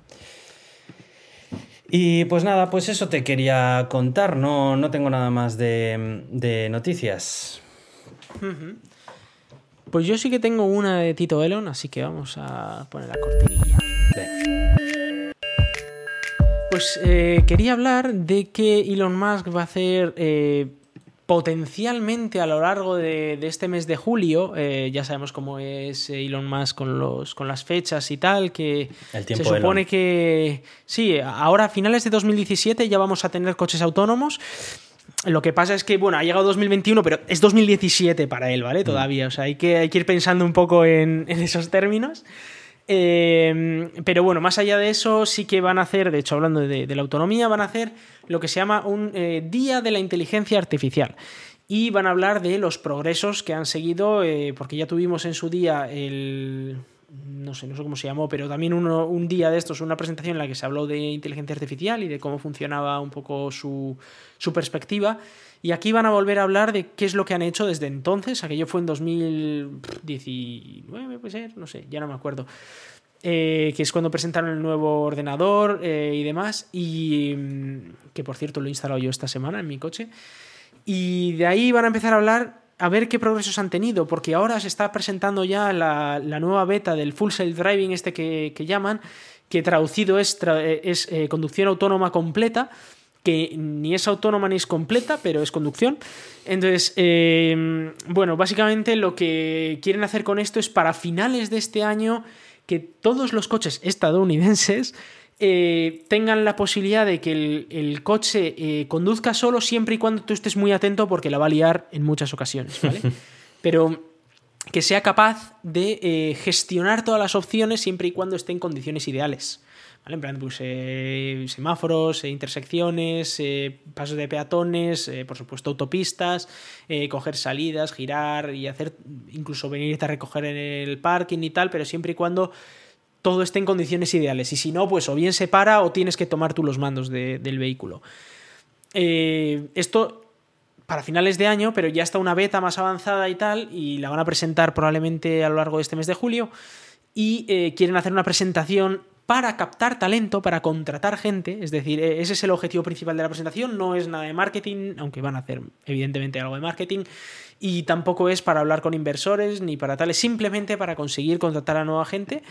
Y pues nada, pues eso te quería contar. No, no tengo nada más de, noticias. Pues yo sí que tengo una de Tito Elon, así que vamos a poner la cortinilla. Pues eh, quería hablar de que Elon Musk va a hacer eh, potencialmente a lo largo de, este mes de julio, eh, ya sabemos cómo es Elon Musk con, los, con las fechas y tal, que se supone que sí, ahora a finales de 2017 ya vamos a tener coches autónomos. Lo que pasa es que, bueno, ha llegado 2021, pero es 2017 para él, ¿vale? Mm. Todavía. O sea, hay que, hay que ir pensando un poco en, esos términos. Em, pero bueno, más allá de eso, sí que van a hacer, de hecho, hablando de, la autonomía, van a hacer lo que se llama un eh, Día de la Inteligencia Artificial. Y van a hablar de los progresos que han seguido, eh, porque ya tuvimos en su día el, no sé, no sé cómo se llamó, pero también un día de estos, una presentación en la que se habló de inteligencia artificial y de cómo funcionaba un poco su, perspectiva. Y aquí van a volver a hablar de qué es lo que han hecho desde entonces. Aquello fue en 2019, puede ser, no sé, ya no me acuerdo. Eh, que es cuando presentaron el nuevo ordenador eh, y demás. Y mm, que por cierto lo he instalado yo esta semana en mi coche. Y de ahí van a empezar a hablar a ver qué progresos han tenido, porque ahora se está presentando ya la, nueva beta del Full Self Driving, este que, llaman, que traducido es, es eh, conducción autónoma completa, que ni es autónoma ni es completa, pero es conducción. Entonces, eh, bueno, básicamente lo que quieren hacer con esto es para finales de este año que todos los coches estadounidenses eh, tengan la posibilidad de que el, coche eh, conduzca solo siempre y cuando tú estés muy atento porque la va a liar en muchas ocasiones, ¿vale? [LAUGHS] Pero que sea capaz de eh, gestionar todas las opciones siempre y cuando esté en condiciones ideales. ¿Vale? En plan, pues, semáforos, intersecciones, pasos de peatones, por supuesto autopistas, coger salidas, girar y hacer, incluso venirte a recoger en el parking y tal, pero siempre y cuando todo esté en condiciones ideales. Y si no, pues o bien se para o tienes que tomar tú los mandos del vehículo. Eh, esto para finales de año, pero ya está una beta más avanzada y tal, y la van a presentar probablemente a lo largo de este mes de julio. Y eh, quieren hacer una presentación para captar talento, para contratar gente. Es decir, e, ese es el objetivo principal de la presentación. No es nada de marketing, aunque van a hacer evidentemente algo de marketing. Y tampoco es para hablar con inversores ni para tal, es simplemente para conseguir contratar a nueva gente.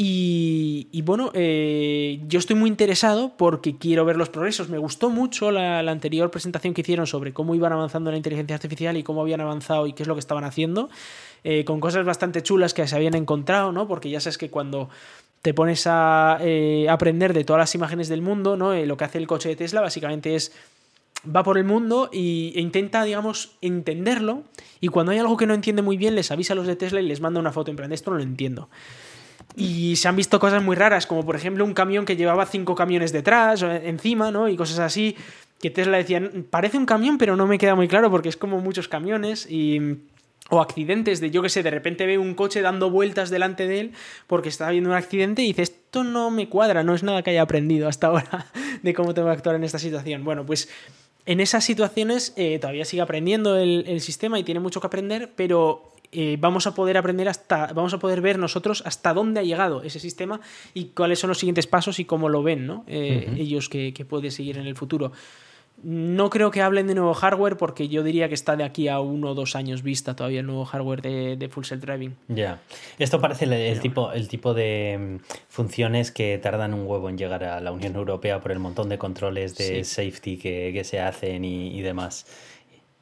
Y, bueno, eh, yo estoy muy interesado porque quiero ver los progresos. Me gustó mucho la, anterior presentación que hicieron sobre cómo iban avanzando la inteligencia artificial y cómo habían avanzado y qué es lo que estaban haciendo, eh, con cosas bastante chulas que se habían encontrado, ¿no? Porque ya sabes que cuando te pones a eh, aprender de todas las imágenes del mundo, ¿no? lo que hace el coche de Tesla básicamente es va por el mundo y, e intenta, digamos, entenderlo. Y cuando hay algo que no entiende muy bien, les avisa a los de Tesla y les manda una foto en plan, esto no lo entiendo. Y se han visto cosas muy raras, como por ejemplo un camión que llevaba cinco camiones detrás, encima, ¿no? Y cosas así, que Tesla decía, parece un camión, pero no me queda muy claro porque es como muchos camiones y... O accidentes de, yo que sé, de repente ve un coche dando vueltas delante de él porque está viendo un accidente y dice, esto no me cuadra, no es nada que haya aprendido hasta ahora [LAUGHS] de cómo tengo que actuar en esta situación. Bueno, pues en esas situaciones eh, todavía sigue aprendiendo el, el, sistema y tiene mucho que aprender, pero eh, vamos a poder aprender hasta, vamos a poder ver nosotros hasta dónde ha llegado ese sistema y cuáles son los siguientes pasos y cómo lo ven ¿no? Eh, ellos que, que puede seguir en el futuro. No creo que hablen de nuevo hardware porque yo diría que está de aquí a uno o dos años vista todavía el nuevo hardware de, Full Self Driving. Ya. Esto parece el, tipo, el tipo de mm, funciones que tardan un huevo en llegar a la Unión Europea por el montón de controles de safety que, se hacen y demás.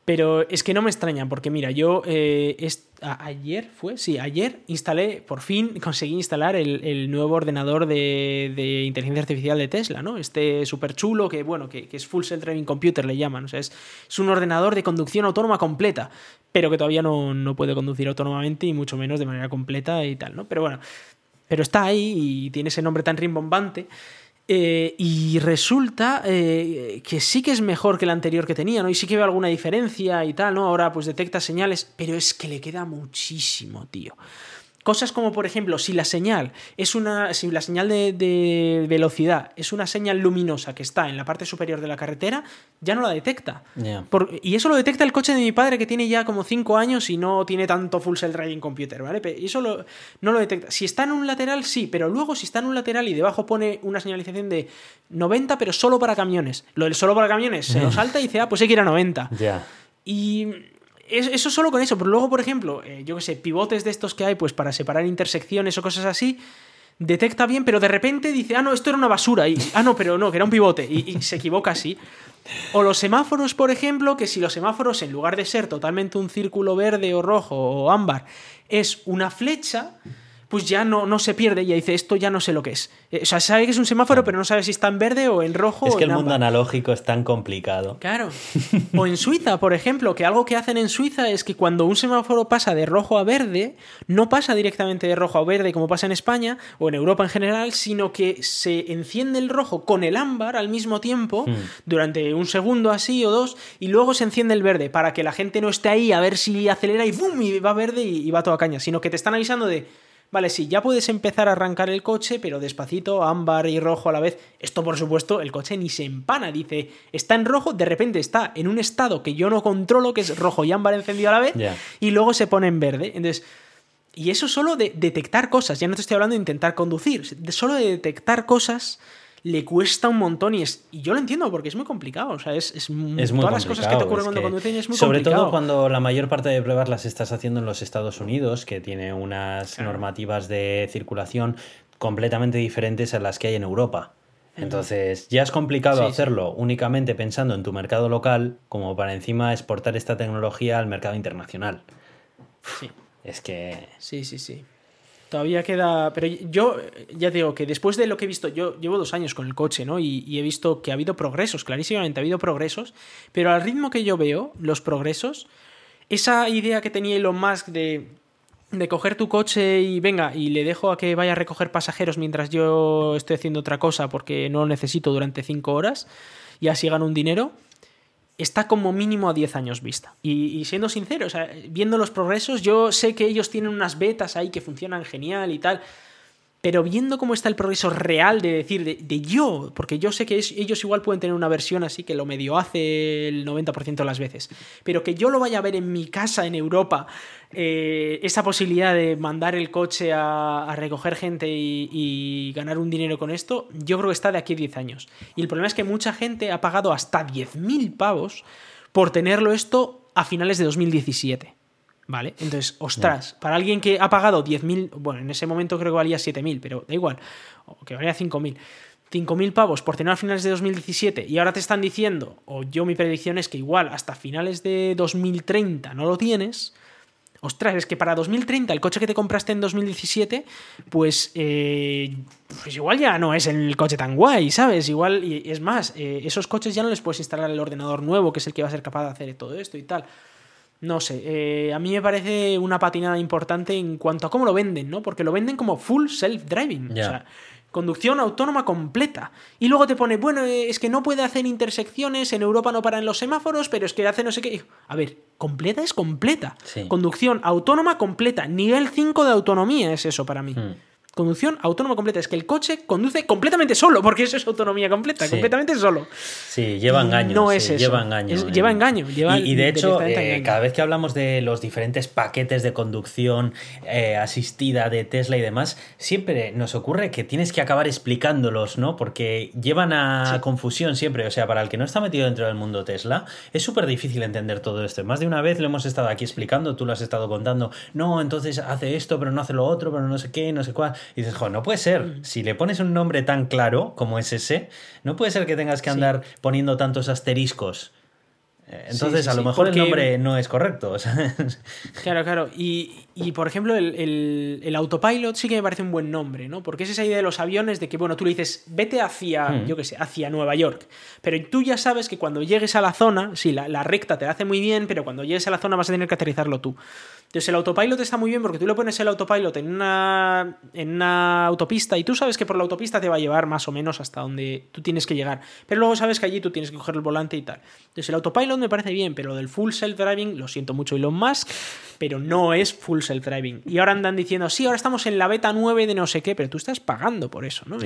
Pero es que no me extraña, porque mira, yo eh, ayer fue, sí, ayer instalé, por fin [LAUGHS] conseguí instalar el, nuevo ordenador de, inteligencia artificial de Tesla, ¿no? Este súper chulo que, bueno, que, es Full Self Driving Computer, le llaman. O sea, es, un ordenador de conducción autónoma completa, pero que todavía no, no puede conducir autónomamente y mucho menos de manera completa y tal, ¿no? Pero bueno, pero está ahí y tiene ese nombre tan rimbombante. Eh, y resulta eh, que sí que es mejor que el anterior que tenía, ¿no? Y sí que veo alguna diferencia y tal, ¿no? Ahora pues detecta señales, pero es que le queda muchísimo, tío. Cosas como, por ejemplo, si la señal es una. Si la señal de, velocidad es una señal luminosa que está en la parte superior de la carretera, ya no la detecta. y eso lo detecta el coche de mi padre que tiene ya como 5 años y no tiene tanto full self driving computer, ¿vale? Y eso no lo detecta. Si está en un lateral, sí, pero luego si está en un lateral y debajo pone una señalización de 90, pero solo para camiones. Lo del solo para camiones se lo salta y dice, ah, pues hay que ir a 90. Ya. Y eso solo con eso, pero luego, por ejemplo, eh, yo qué sé, pivotes de estos que hay, pues para separar intersecciones o cosas así, detecta bien, pero de repente dice, ah, no, esto era una basura, y, ah, no, pero no, que era un pivote, y, se equivoca así. O los semáforos, por ejemplo, que si los semáforos, en lugar de ser totalmente un círculo verde o rojo o ámbar, es una flecha, pues ya no, no se pierde y dice, esto ya no sé lo que es. Eh, o sea, sabe que es un semáforo, pero no sabe si está en verde o en rojo. Es que el mundo analógico es tan complicado. Claro. [LAUGHS] O en Suiza, por ejemplo, que algo que hacen en Suiza es que cuando un semáforo pasa de rojo a verde, no pasa directamente de rojo a verde como pasa en España o en Europa en general, sino que se enciende el rojo con el ámbar al mismo tiempo, hmm. durante un segundo así o dos, y luego se enciende el verde para que la gente no esté ahí a ver si acelera y ¡bum! y va verde y, y va toda caña, sino que te están avisando de Vale, sí, ya puedes empezar a arrancar el coche, pero despacito, ámbar y rojo a la vez. Esto, por supuesto, el coche ni se empana. Dice, está en rojo, de repente está en un estado que yo no controlo, que es rojo y ámbar encendido a la vez, y luego se pone en verde. Entonces, y eso solo de detectar cosas, ya no te estoy hablando de intentar conducir, solo de detectar cosas le cuesta un montón y, es, y yo lo entiendo porque es muy complicado. O sea, es, es, es todas las cosas que te ocurren cuando conduces es muy sobre complicado. Sobre todo cuando la mayor parte de pruebas las estás haciendo en los Estados Unidos, que tiene unas normativas de circulación completamente diferentes a las que hay en Europa. Entonces, ya es complicado hacerlo únicamente pensando en tu mercado local, como para encima exportar esta tecnología al mercado internacional. Sí. Es que. Sí, sí, sí. Todavía queda. Pero yo ya digo que después de lo que he visto, yo llevo dos años con el coche, ¿no? Y, he visto que ha habido progresos, clarísimamente ha habido progresos, pero al ritmo que yo veo, los progresos, esa idea que tenía Elon Musk de, de coger tu coche y venga, y le dejo a que vaya a recoger pasajeros mientras yo estoy haciendo otra cosa porque no lo necesito durante cinco horas y así gano un dinero está como mínimo a 10 años vista. Y, siendo sincero, viendo los progresos, yo sé que ellos tienen unas betas ahí que funcionan genial y tal, pero viendo cómo está el progreso real de decir, de, yo, porque yo sé que ellos igual pueden tener una versión así que lo medio hace el 90% de las veces, pero que yo lo vaya a ver en mi casa en Europa, eh, esa posibilidad de mandar el coche a, recoger gente y, ganar un dinero con esto, yo creo que está de aquí a 10 años. Y el problema es que mucha gente ha pagado hasta 10.000 pavos por tenerlo esto a finales de 2017. ¿Vale? Entonces, ostras, para alguien que ha pagado 10.000, bueno, en ese momento creo que valía 7.000, pero da igual, o que valía 5.000. 5.000 pavos por tener a finales de 2017 y ahora te están diciendo, o yo mi predicción es que igual hasta finales de 2030 no lo tienes, ostras, es que para 2030 el coche que te compraste en 2017, pues, eh, pues igual ya no es el coche tan guay, ¿sabes? Igual, y es más, eh, esos coches ya no les puedes instalar el ordenador nuevo, que es el que va a ser capaz de hacer todo esto y tal. No sé, eh, a mí me parece una patinada importante en cuanto a cómo lo venden, ¿no? Porque lo venden como full self-driving. O sea, conducción autónoma completa. Y luego te pone, bueno, eh, es que no puede hacer intersecciones, en Europa no paran los semáforos, pero es que hace no sé qué. A ver, completa es completa. Conducción autónoma completa. Nivel 5 de autonomía es eso para mí. Hmm. Conducción autónoma completa. Es que el coche conduce completamente solo, porque eso es autonomía completa, completamente solo. Sí, lleva engaño. No es eso. Lleva engaño. lleva engaño. y, de hecho, eh, cada vez que hablamos de los diferentes paquetes de conducción eh, asistida de Tesla y demás, siempre nos ocurre que tienes que acabar explicándolos, ¿no? Porque llevan a confusión siempre. O sea, para el que no está metido dentro del mundo Tesla, es súper difícil entender todo esto. Más de una vez lo hemos estado aquí explicando, tú lo has estado contando. No, entonces hace esto, pero no hace lo otro, pero no sé qué, no sé cuál. Y dices, jo, no puede ser. Mm. Si le pones un nombre tan claro como es ese, no puede ser que tengas que andar poniendo tantos asteriscos. Eh, entonces, a lo mejor el nombre no es correcto. [LAUGHS] Claro, claro. Y, por ejemplo, el, autopilot sí que me parece un buen nombre, ¿no? Porque es esa idea de los aviones de que, bueno, tú le dices, vete hacia, mm. yo qué sé, hacia Nueva York. Pero tú ya sabes que cuando llegues a la zona, sí, la, la recta te hace muy bien, pero cuando llegues a la zona vas a tener que aterrizarlo tú. Entonces el autopilot está muy bien porque tú le pones el autopilot en una, en una autopista y tú sabes que por la autopista te va a llevar más o menos hasta donde tú tienes que llegar. Pero luego sabes que allí tú tienes que coger el volante y tal. Entonces el autopilot me parece bien, pero lo del full self-driving, lo siento mucho Elon Musk, pero no es full self-driving. Y ahora andan diciendo, sí, ahora estamos en la beta 9 de no sé qué, pero tú estás pagando por eso, ¿no?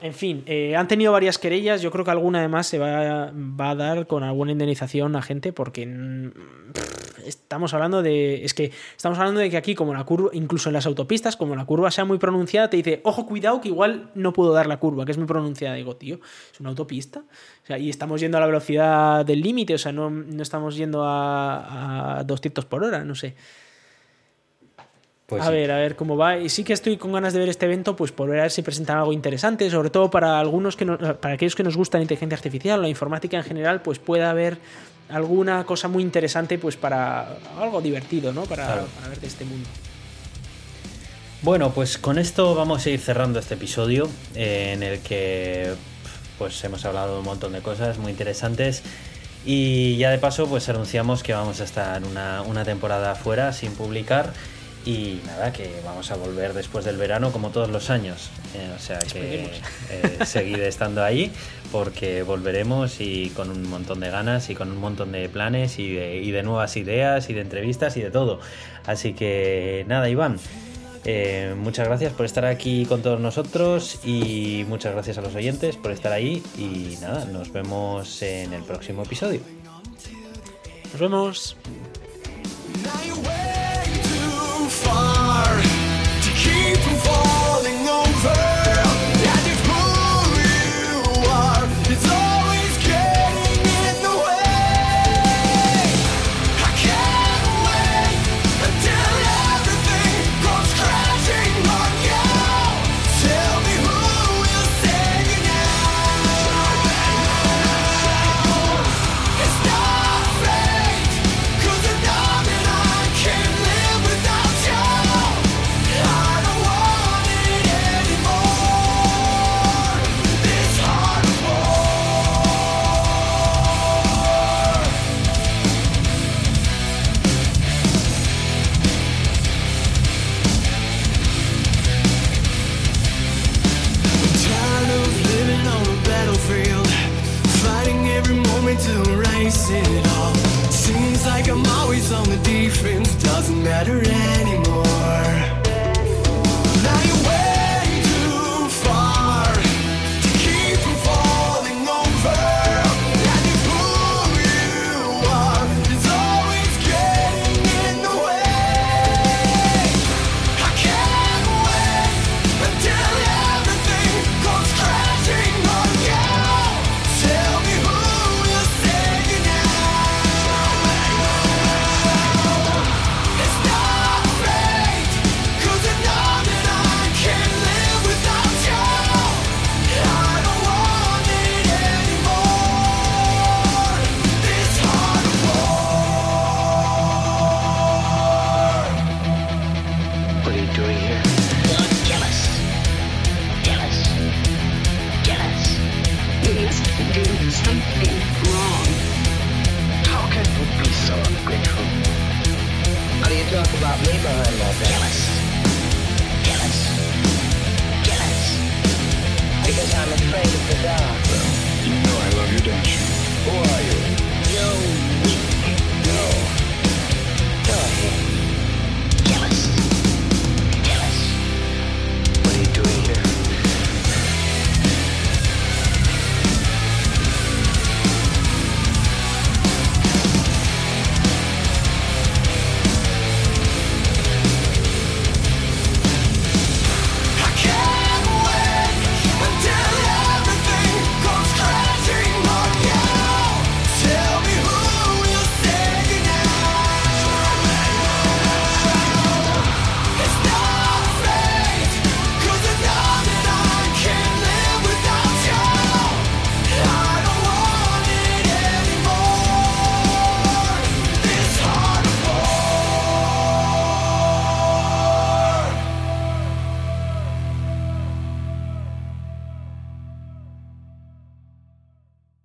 En fin, eh, han tenido varias querellas. Yo creo que alguna además se va, va, a dar con alguna indemnización a gente porque mm, estamos hablando de. Es que estamos hablando de que aquí, como la curva, incluso en las autopistas, como la curva sea muy pronunciada, te dice, ojo, cuidado, que igual no puedo dar la curva, que es muy pronunciada. Digo, tío, es una autopista. O sea, y estamos yendo a la velocidad del límite, o sea, no, no estamos yendo a, a 200 por hora, no sé. Pues a ver, a ver cómo va. Y sí que estoy con ganas de ver este evento, pues por ver si presentan algo interesante, sobre todo para algunos que para aquellos que nos gusta la inteligencia artificial, la informática en general, pues pueda haber alguna cosa muy interesante, pues para algo divertido, ¿no? Para, para ver de este mundo. Bueno, pues con esto vamos a ir cerrando este episodio eh, en el que pues hemos hablado de un montón de cosas muy interesantes y ya de paso pues anunciamos que vamos a estar una, una temporada fuera sin publicar y nada, que vamos a volver después del verano como todos los años. Eh, o sea que eh, seguid estando ahí porque volveremos y con un montón de ganas y con un montón de planes y de, y de nuevas ideas y de entrevistas y de todo. Así que nada, Iván. Eh, muchas gracias por estar aquí con todos nosotros y muchas gracias a los oyentes por estar ahí y nada, nos vemos en el próximo episodio. Nos vemos. It's all